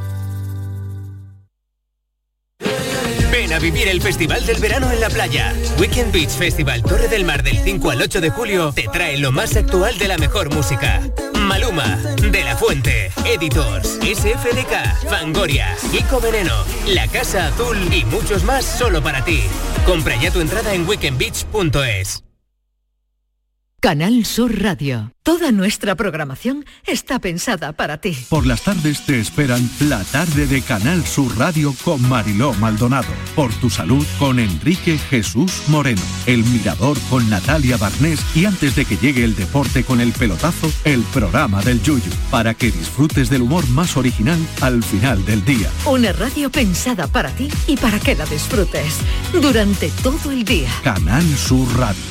Vivir el Festival del Verano en la playa. Weekend Beach Festival Torre del Mar del 5 al 8 de julio te trae lo más actual de la mejor música. Maluma, De La Fuente, Editors, SFDK, Fangoria, Kiko Veneno, La Casa Azul y muchos más solo para ti. Compra ya tu entrada en weekendbeach.es. Canal Sur Radio. Toda nuestra programación está pensada para ti. Por las tardes te esperan la tarde de Canal Sur Radio con Mariló Maldonado. Por tu salud con Enrique Jesús Moreno. El Mirador con Natalia Barnés y antes de que llegue el deporte con el pelotazo, el programa del Yuyu. Para que disfrutes del humor más original al final del día. Una radio pensada para ti y para que la disfrutes durante todo el día. Canal Sur Radio.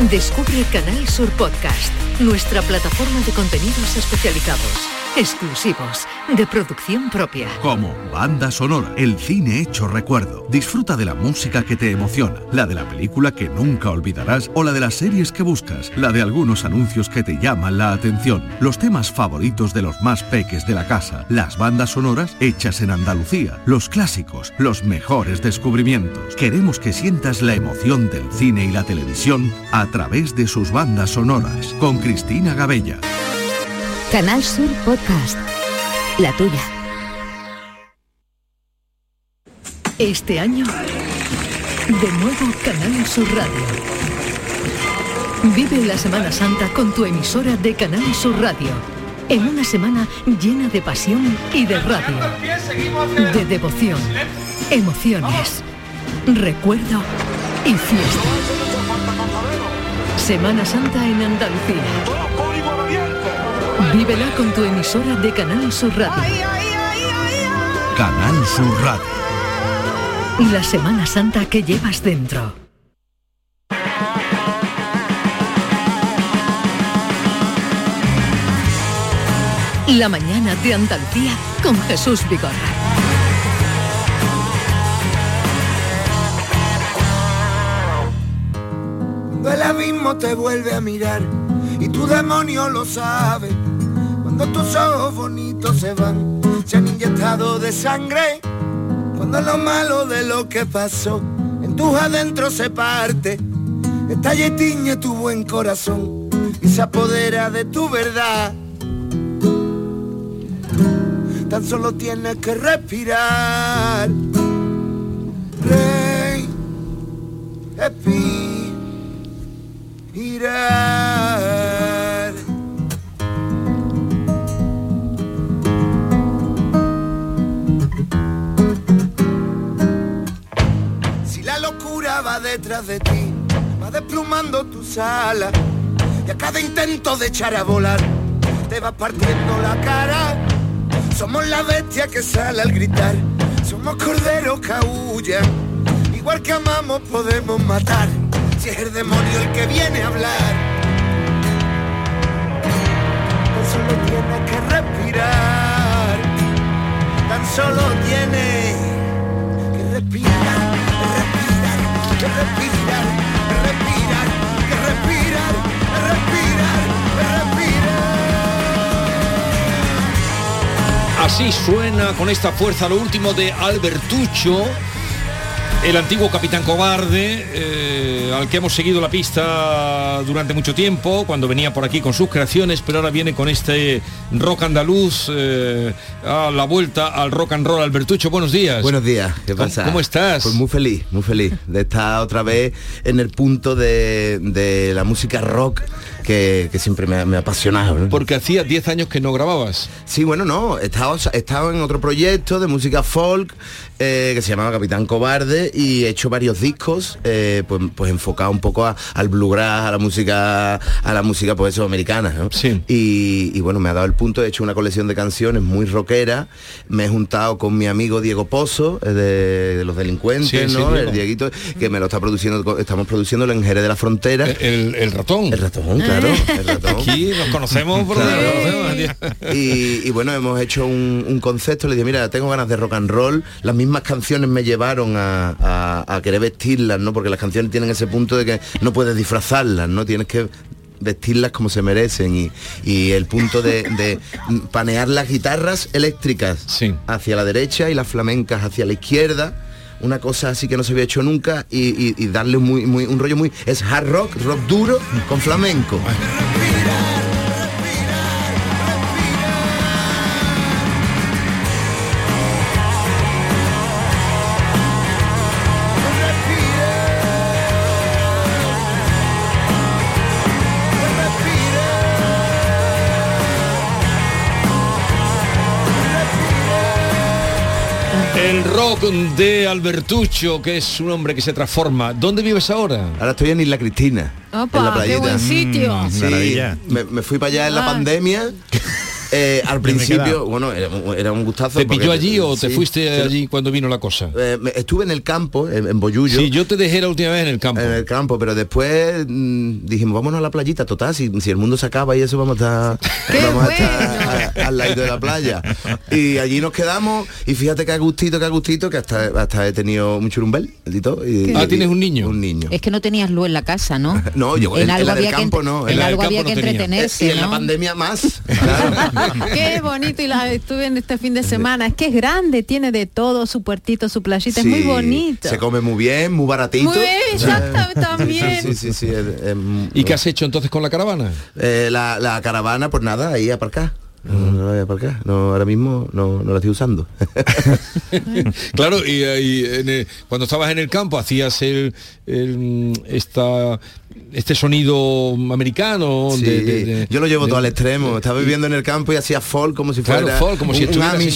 Descubre Canal Sur Podcast, nuestra plataforma de contenidos especializados, exclusivos, de producción propia. Como banda sonora, el cine hecho recuerdo. Disfruta de la música que te emociona, la de la película que nunca olvidarás o la de las series que buscas, la de algunos anuncios que te llaman la atención, los temas favoritos de los más peques de la casa, las bandas sonoras hechas en Andalucía, los clásicos, los mejores descubrimientos. Queremos que sientas la emoción del cine y la televisión a través de sus bandas sonoras. Con Cristina Gabella. Canal Sur Podcast. La tuya. Este año, de nuevo Canal Sur Radio. Vive la Semana Santa con tu emisora de Canal Sur Radio. En una semana llena de pasión y de radio. De devoción, emociones, recuerdo y fiesta. Semana Santa en Andalucía. Vívela con tu emisora de Canal Sur Radio. Canal Sur Radio. La Semana Santa que llevas dentro. La mañana de Andalucía con Jesús Vigorra. El abismo te vuelve a mirar y tu demonio lo sabe. Cuando tus ojos bonitos se van, se han inyectado de sangre. Cuando lo malo de lo que pasó en tus adentros se parte. Estalla y tiñe tu buen corazón y se apodera de tu verdad. Tan solo tienes que respirar. Rey, respirar. Si la locura va detrás de ti, va desplumando tus alas y a cada intento de echar a volar te va partiendo la cara. Somos la bestia que sale al gritar, somos corderos que aullan, igual que amamos podemos matar, si es el demonio el que viene a hablar. Tan solo tiene que respirar, tan solo tiene que respirar, respirar, que respirar, respirar, que respirar, respirar, respirar. Así suena con esta fuerza lo último de Albertucho, el antiguo capitán cobarde, eh, al que hemos seguido la pista durante mucho tiempo, cuando venía por aquí con sus creaciones, pero ahora viene con este rock andaluz, eh, a la vuelta al rock and roll. Albertucho, buenos días. Buenos días, ¿qué ¿Cómo- pasa? cómo estás? Pues muy feliz, muy feliz de estar otra vez en el punto de, de la música rock que, que siempre me, ha- me. ¿no? Porque hacía 10 años que no grababas. Sí, bueno, no, he estado, he estado en otro proyecto de música folk eh, que se llamaba Capitán Cobarde y he hecho varios discos, eh, pues, pues enfocado un poco a- al bluegrass, a la música, a la música pues eso, americana, ¿no? Y, y bueno, me ha dado el punto, he hecho una colección de canciones muy rockera, me he juntado con mi amigo Diego Pozo, eh, de, de los delincuentes, Sí, sí, ¿no? El Dieguito, que me lo está produciendo, estamos produciendo en Jerez de la Frontera. El, el ratón. El ratón, claro. El ratón. Aquí nos conocemos por Claro. y, y bueno, hemos hecho un, un concepto, le dije, mira, tengo ganas de rock and roll, las mismas canciones me llevaron a, a- a querer vestirlas, ¿no? Porque las canciones tienen ese punto de que no puedes disfrazarlas, ¿no? Tienes que vestirlas como se merecen y, y el punto de, de panear las guitarras eléctricas hacia la derecha y las flamencas hacia la izquierda una cosa así que no se había hecho nunca y, darle muy, muy, un rollo muy es hard rock rock duro con flamenco rock de Albertucho, que es un hombre que se transforma. ¿Dónde vives ahora? Ahora estoy en Isla Cristina. Opa, en la qué playita. buen sitio. Mm, sí, maravilla. me, me fui para allá en la Ah. pandemia. Eh, al principio, bueno, era, era un gustazo. ¿Te pilló allí o te sí, fuiste sí. allí cuando vino la cosa? Eh, estuve en el campo, en, en Boyullo. Sí, yo te dejé la última vez en el campo. En el campo, pero después mm, dijimos, vámonos a la playita, total, si, si el mundo se acaba y eso vamos a estar, vamos a estar a- al lado de la playa. Y allí nos quedamos y fíjate que a gustito, que a gustito, que hasta, hasta he tenido un churumbel y todo. y- Ah, y- ¿tienes un niño? Un niño. Es que no tenías luz en la casa, ¿no? No, yo en en, algo la del que campo no. en algo había que entretenerse, Y en la pandemia más. claro. Qué bonito y la estuve en este fin de semana. Es que es grande, tiene de todo, su puertito, su playita, es muy bonito. Se come muy bien, muy baratito. Muy bien, también. Sí, sí, sí. sí, es- es- ¿Y qué has hecho entonces con la caravana? Eh, la, la caravana, pues nada, ahí aparcar. No, no la voy a aparcar. No, ahora mismo no, no la estoy usando. claro, y, y en el- cuando estabas en el campo hacías el, el, esta este sonido americano. Sí, de- de- de- yo lo llevo de- todo al extremo. Estaba viviendo en el campo y hacía folk como si Claro, fuera folk, como si un- country.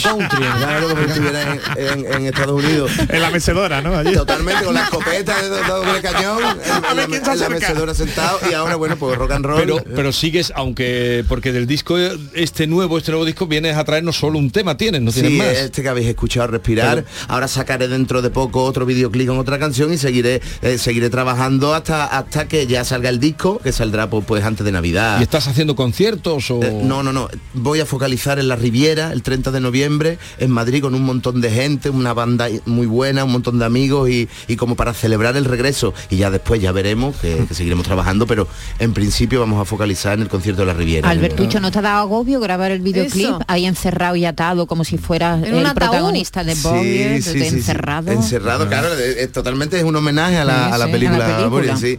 Claro, como si estuviera en, en- en Estados Unidos. En la mecedora, ¿no? Allí. Totalmente con la escopeta de doble cañón, en, en la, mecedora sentado y ahora bueno pues rock and roll. Pero, pero sigues, aunque porque del disco este nuevo, este nuevo disco vienes a traernos solo un tema, tienes, no tienes Sí, más. este que habéis escuchado respirar. Ahora sacaré dentro de poco otro videoclip con otra canción y seguiré eh, seguiré trabajando hasta hasta que ya salga el disco, que saldrá pues, pues antes de Navidad. ¿Y estás haciendo conciertos o...? Eh, no, no, no. Voy a focalizar en la Riviera el 30 de noviembre en Madrid con un montón de gente, una banda muy buena, un montón de amigos y, y como para celebrar el regreso. Y ya después ya veremos que, que seguiremos trabajando, pero en principio vamos a focalizar en el concierto de la Riviera. Albertucho, ¿no te ha dado agobio grabar el videoclip Eso. ahí encerrado y atado como si fuera En un el ataúd. protagonista de Bowie, Sí, sí, sí, sí. encerrado? Encerrado, claro, es- es totalmente es un homenaje a la, Sí, a la sí, a la película, película. Boris,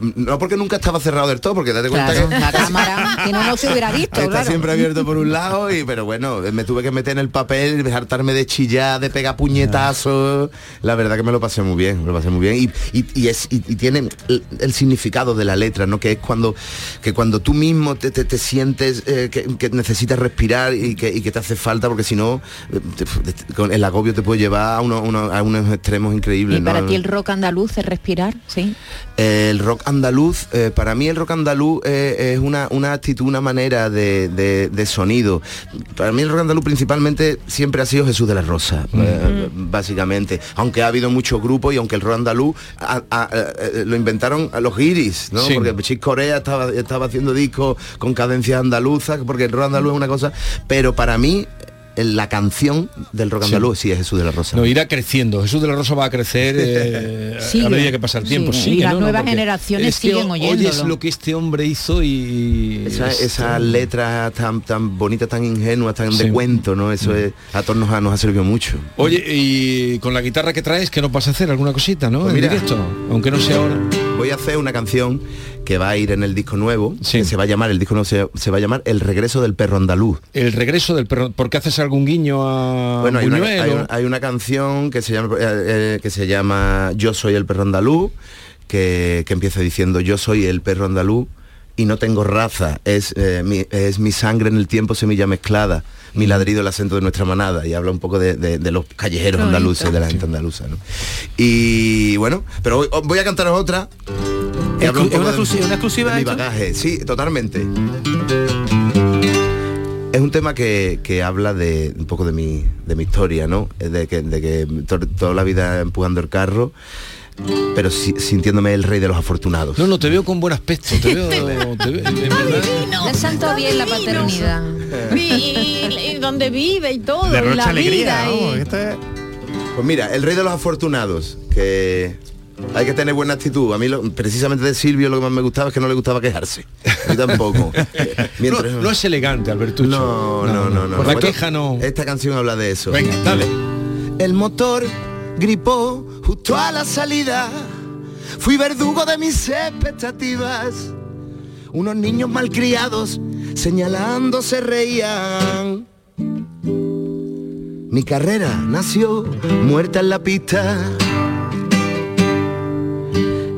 no porque nunca estaba cerrado del todo, porque date cuenta Claro, que la cámara, que no, no se hubiera visto, Está claro. siempre abierto por un lado y pero bueno, me tuve que meter en el papel, hartarme de chillar, de pegar puñetazos. La verdad que me lo pasé muy bien, me lo pasé muy bien. Y, y- y es, y, tiene el, el significado de la letra, ¿no? Que es cuando, que cuando tú mismo te, te- te sientes eh, que, que necesitas respirar y que, y que te hace falta, porque si no, con el agobio te puede llevar a, uno- uno- a unos extremos increíbles. Y ¿no? para ti el rock andaluz es respirar, ¿sí? El rock andaluz, eh, para mí el rock andaluz eh, es una, una actitud, una manera de, de- de sonido. Para mí el rock andaluz principalmente siempre ha sido Jesús de la Rosa, eh, básicamente. Aunque ha habido muchos grupos y aunque el rock andaluz a- a- lo inventaron a los guiris, ¿no? Sí. Porque Chick Corea estaba, estaba haciendo discos con cadencias andaluzas, porque el rock andaluz es una cosa, pero para mí la canción del rock Sí. andaluz sí es Jesús de la Rosa. No, irá creciendo. Jesús de la Rosa va a crecer eh, Sigue, a medida que pasa el tiempo. Y las nuevas generaciones es que siguen oyéndolo. Oyes lo que este hombre hizo y... Esa, es- esa letra tan tan bonita, tan ingenua, tan Sí. de cuento, ¿no? Eso es, a todos nos ha, nos ha servido mucho. Oye, y con la guitarra que traes, que nos vas a hacer alguna cosita, ¿no? Pues en mira. directo, aunque no sea ahora. Voy a hacer una canción que va a ir en el disco nuevo, que se va a llamar, el disco nuevo se, se va a llamar El regreso del perro andaluz. El regreso del perro, ¿por qué haces algún guiño a Bueno, hay una, Buñuel hay o- una- hay una canción que se llama eh, eh, que se llama Yo soy el perro andaluz, que, que empieza diciendo Yo soy el perro andaluz y no tengo raza, es, eh, mi, es mi sangre en el tiempo semilla mezclada, mi ladrido el acento de nuestra manada y habla un poco de, de- de los callejeros andaluces, de la gente andaluza. ¿no? Y bueno, pero hoy- voy a cantaros otra. ¿Es una exclusiva- una exclusiva de mi bagaje, sí, totalmente. Es un tema que, que habla de un poco de mi, de mi historia, ¿no? De que, de que to- toda la vida empujando el carro, pero si- sintiéndome el rey de los afortunados. No, no, te veo con buen aspecto, te veo... te veo- Le sentó bien la paternidad. Y, y- y donde vive y todo, y la alegría, vida. ¿no? Este Pues mira, el rey de los afortunados, que hay que tener buena actitud. A mí lo- precisamente de Silvio lo que más me gustaba es que no le gustaba quejarse. A mí tampoco. Mientras- No, no es elegante, Alberto. No, no, no, no. Por la queja no. Esta canción habla de eso. Venga, dale. El motor gripó justo a la salida. Fui verdugo de mis expectativas. Unos niños malcriados señalando se reían. Mi carrera nació muerta en la pista.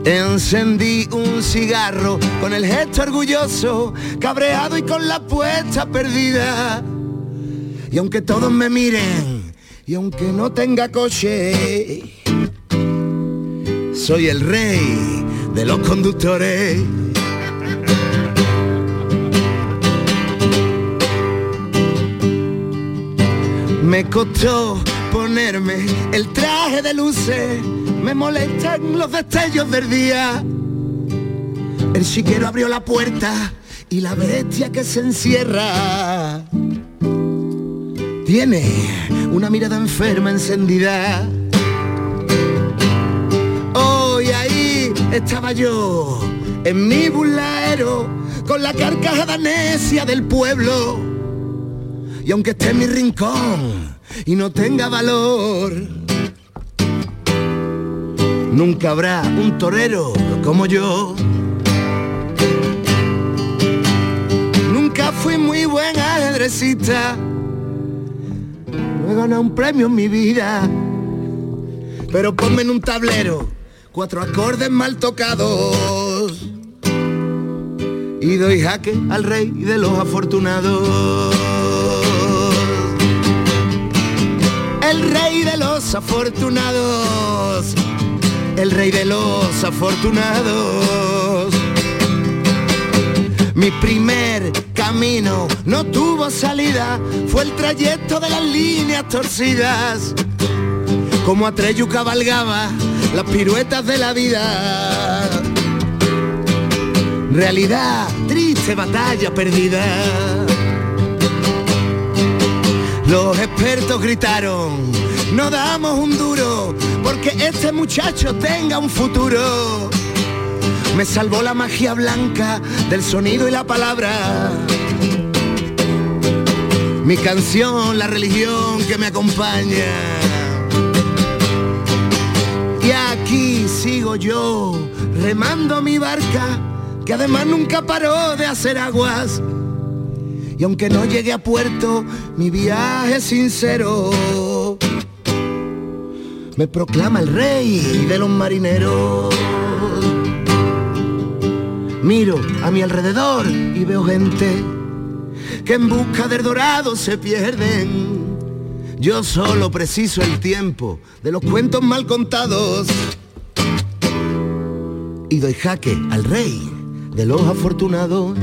Encendí un cigarro con el gesto orgulloso, cabreado y con la puesta perdida. Y aunque todos me miren, y aunque no tenga coche, soy el rey de los conductores. Me costó ponerme el traje de luces, me molestan los destellos del día. El chiquero abrió la puerta y la bestia que se encierra tiene una mirada enferma encendida. Hoy ahí estaba yo, en mi bulaero, con la carcajada necia del pueblo. Y aunque esté en mi rincón y no tenga valor, nunca habrá un torero como yo. Nunca fui muy buen ajedrecista, no he ganado un premio en mi vida, pero ponme en un tablero cuatro acordes mal tocados y doy jaque al rey de los afortunados. El rey de los afortunados, el rey de los afortunados. Mi primer camino no tuvo salida, fue el trayecto de las líneas torcidas. Como Atreyu cabalgaba las piruetas de la vida. Realidad, triste batalla perdida. Los expertos gritaron, no damos un duro porque este muchacho tenga un futuro. Me salvó la magia blanca del sonido y la palabra. Mi canción, la religión que me acompaña. Y aquí sigo yo, remando mi barca, que además nunca paró de hacer aguas. Y aunque no llegue a puerto, mi viaje sincero. Me proclama el rey de los marineros. Miro a mi alrededor y veo gente que en busca del dorado se pierden. Yo solo preciso el tiempo de los cuentos mal contados y doy jaque al rey de los afortunados.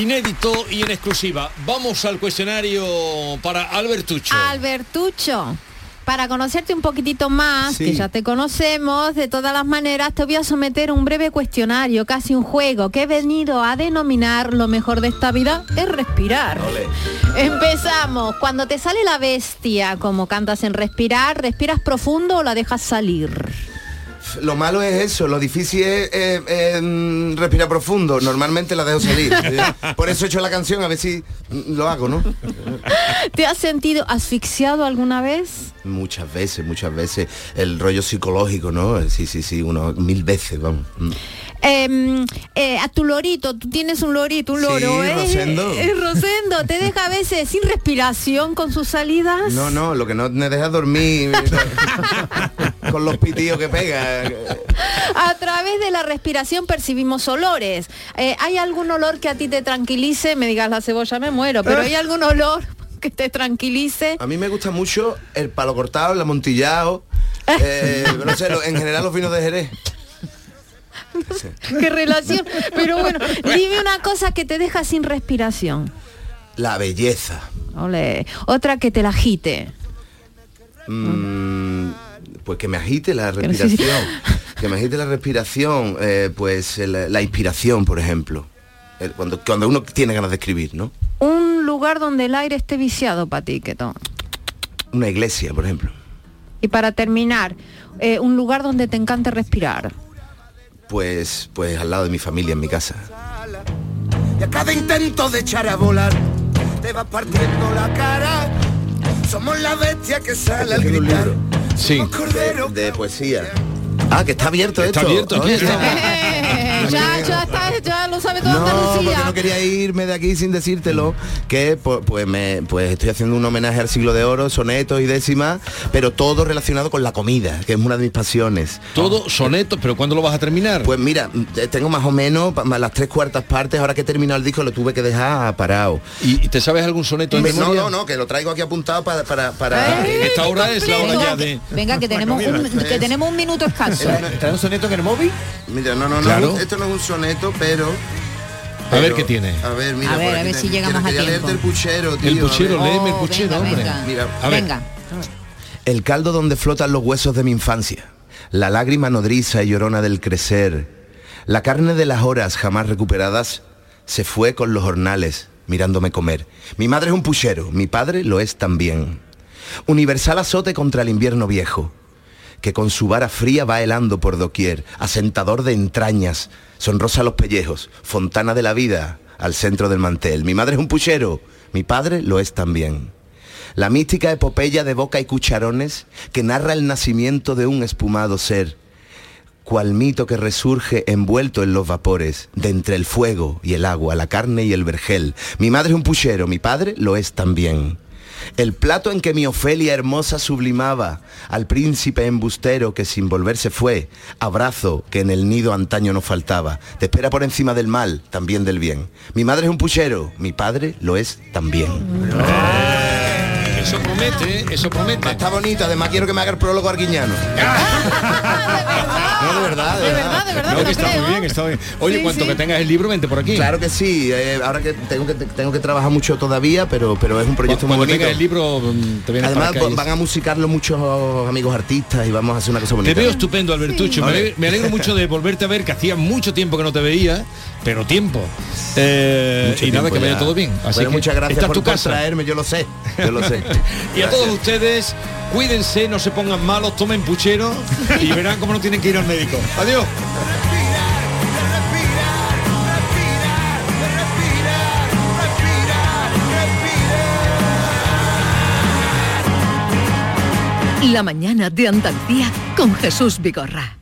Inédito y en exclusiva. Vamos al cuestionario para Albertucho. Albertucho, para conocerte un poquitito más, Sí. que ya te conocemos, de todas las maneras te voy a someter un breve cuestionario, casi un juego, que he venido a denominar lo mejor de esta vida es respirar. Empezamos. Cuando te sale la bestia, como cantas en respirar, ¿respiras profundo o la dejas salir? Lo malo es eso, lo difícil es eh, eh, respirar profundo. Normalmente la dejo salir. Por eso he hecho la canción, a ver si mm, lo hago, ¿no? ¿Te has sentido asfixiado alguna vez? Muchas veces, muchas veces. El rollo psicológico, ¿no? Sí, sí, sí, uno mil veces, vamos. Mm. Em, eh, a tu lorito, tú tienes un lorito, un Sí, loro, ¿eh? Rosendo. Eh, Rosendo, te deja a veces sin respiración con sus salidas. No, no, lo que no me deja dormir con los pitíos que pega. A través de la respiración percibimos olores. Eh, ¿Hay algún olor que a ti te tranquilice? Me digas la cebolla, me muero, pero ¿hay algún olor que te tranquilice? A mí me gusta mucho el palo cortado, el amontillado, eh, no sé, en general los vinos de Jerez. ¿Qué relación? Pero bueno, dime una cosa que te deja sin respiración. La belleza. Ole. Otra que te la agite. Mm, pues que me agite la respiración. Que me agite la respiración, eh, pues la inspiración, por ejemplo. El- cuando, cuando uno tiene ganas de escribir, ¿no? Un lugar donde el aire esté viciado para ti, Keto. Una iglesia, por ejemplo. Y para terminar, eh, un lugar donde te encante respirar. Pues, pues al lado de mi familia, en mi casa. Y a cada intento de echar a volar, te vas partiendo la cara. Somos la bestia que sale al gritar. Sí. Cordero. De poesía. Ah, que está abierto Está esto. abierto, Eh, ya, ya está, ya lo sabe toda No, porque no quería irme de aquí sin decírtelo, que pues, pues, me, pues estoy haciendo un homenaje al siglo de oro, sonetos y décimas, pero todo relacionado con la comida, que es una de mis pasiones. Todo sonetos, pero ¿cuándo lo vas a terminar? Pues mira, eh, tengo más o menos las tres cuartas partes, ahora que he terminado el disco lo tuve que dejar parado. ¿Y te sabes algún soneto en no, no, no, que lo traigo aquí apuntado para... para, para... Esta hora es la hora Venga, ya de... Venga, que tenemos un, que tenemos un minuto escaso. ¿Trae un soneto en el móvil? Mira, no, no, no, Claro. esto no es un soneto, pero... A ver qué tiene. A ver, mira, A ver, por a ver si llegamos quería a tiempo. leerte el puchero, tío. El puchero, léeme el Oh, puchero, venga, hombre. venga. Mira, a ver. Venga. El caldo donde flotan los huesos de mi infancia, la lágrima nodriza y llorona del crecer, la carne de las horas jamás recuperadas, se fue con los jornales mirándome comer. Mi madre es un puchero, mi padre lo es también. Universal azote contra el invierno viejo, que con su vara fría va helando por doquier, asentador de entrañas, sonrosa los pellejos, fontana de la vida al centro del mantel. Mi madre es un puchero, mi padre lo es también. La mística epopeya de boca y cucharones que narra el nacimiento de un espumado ser, cual mito que resurge envuelto en los vapores, de entre el fuego y el agua, la carne y el vergel. Mi madre es un puchero, mi padre lo es también. El plato en que mi Ofelia hermosa sublimaba al príncipe embustero que sin volverse fue, abrazo que en el nido antaño no faltaba, te espera por encima del mal, también del bien. Mi madre es un puchero, mi padre lo es también. Eso promete, eso promete. Está bonito, además quiero que me haga el prólogo arguiñano. No, de verdad, de verdad. de verdad, No, te que está creo. muy bien, está bien. Oye, Sí, cuanto sí. que tengas el libro, vente por aquí. Claro que sí, eh, ahora que tengo que tengo que trabajar mucho todavía, pero pero es un proyecto muy Cuando bonito. el libro, mm, te vienes Además para van a musicarlo muchos amigos artistas y vamos a hacer una cosa Te bonita. veo estupendo, Albertucho. Me, alegro, me alegro mucho de volverte a ver, que hacía mucho tiempo que no te veía, pero tiempo. Eh, y nada, que vaya ya. todo bien. Así Bueno, que muchas gracias por, tu por traerme, yo lo sé, yo lo sé. Y a todos ustedes, cuídense, no se pongan malos, tomen puchero y verán cómo no tienen que ir al médico. Adiós. La mañana de Andalucía con Jesús Vigorra.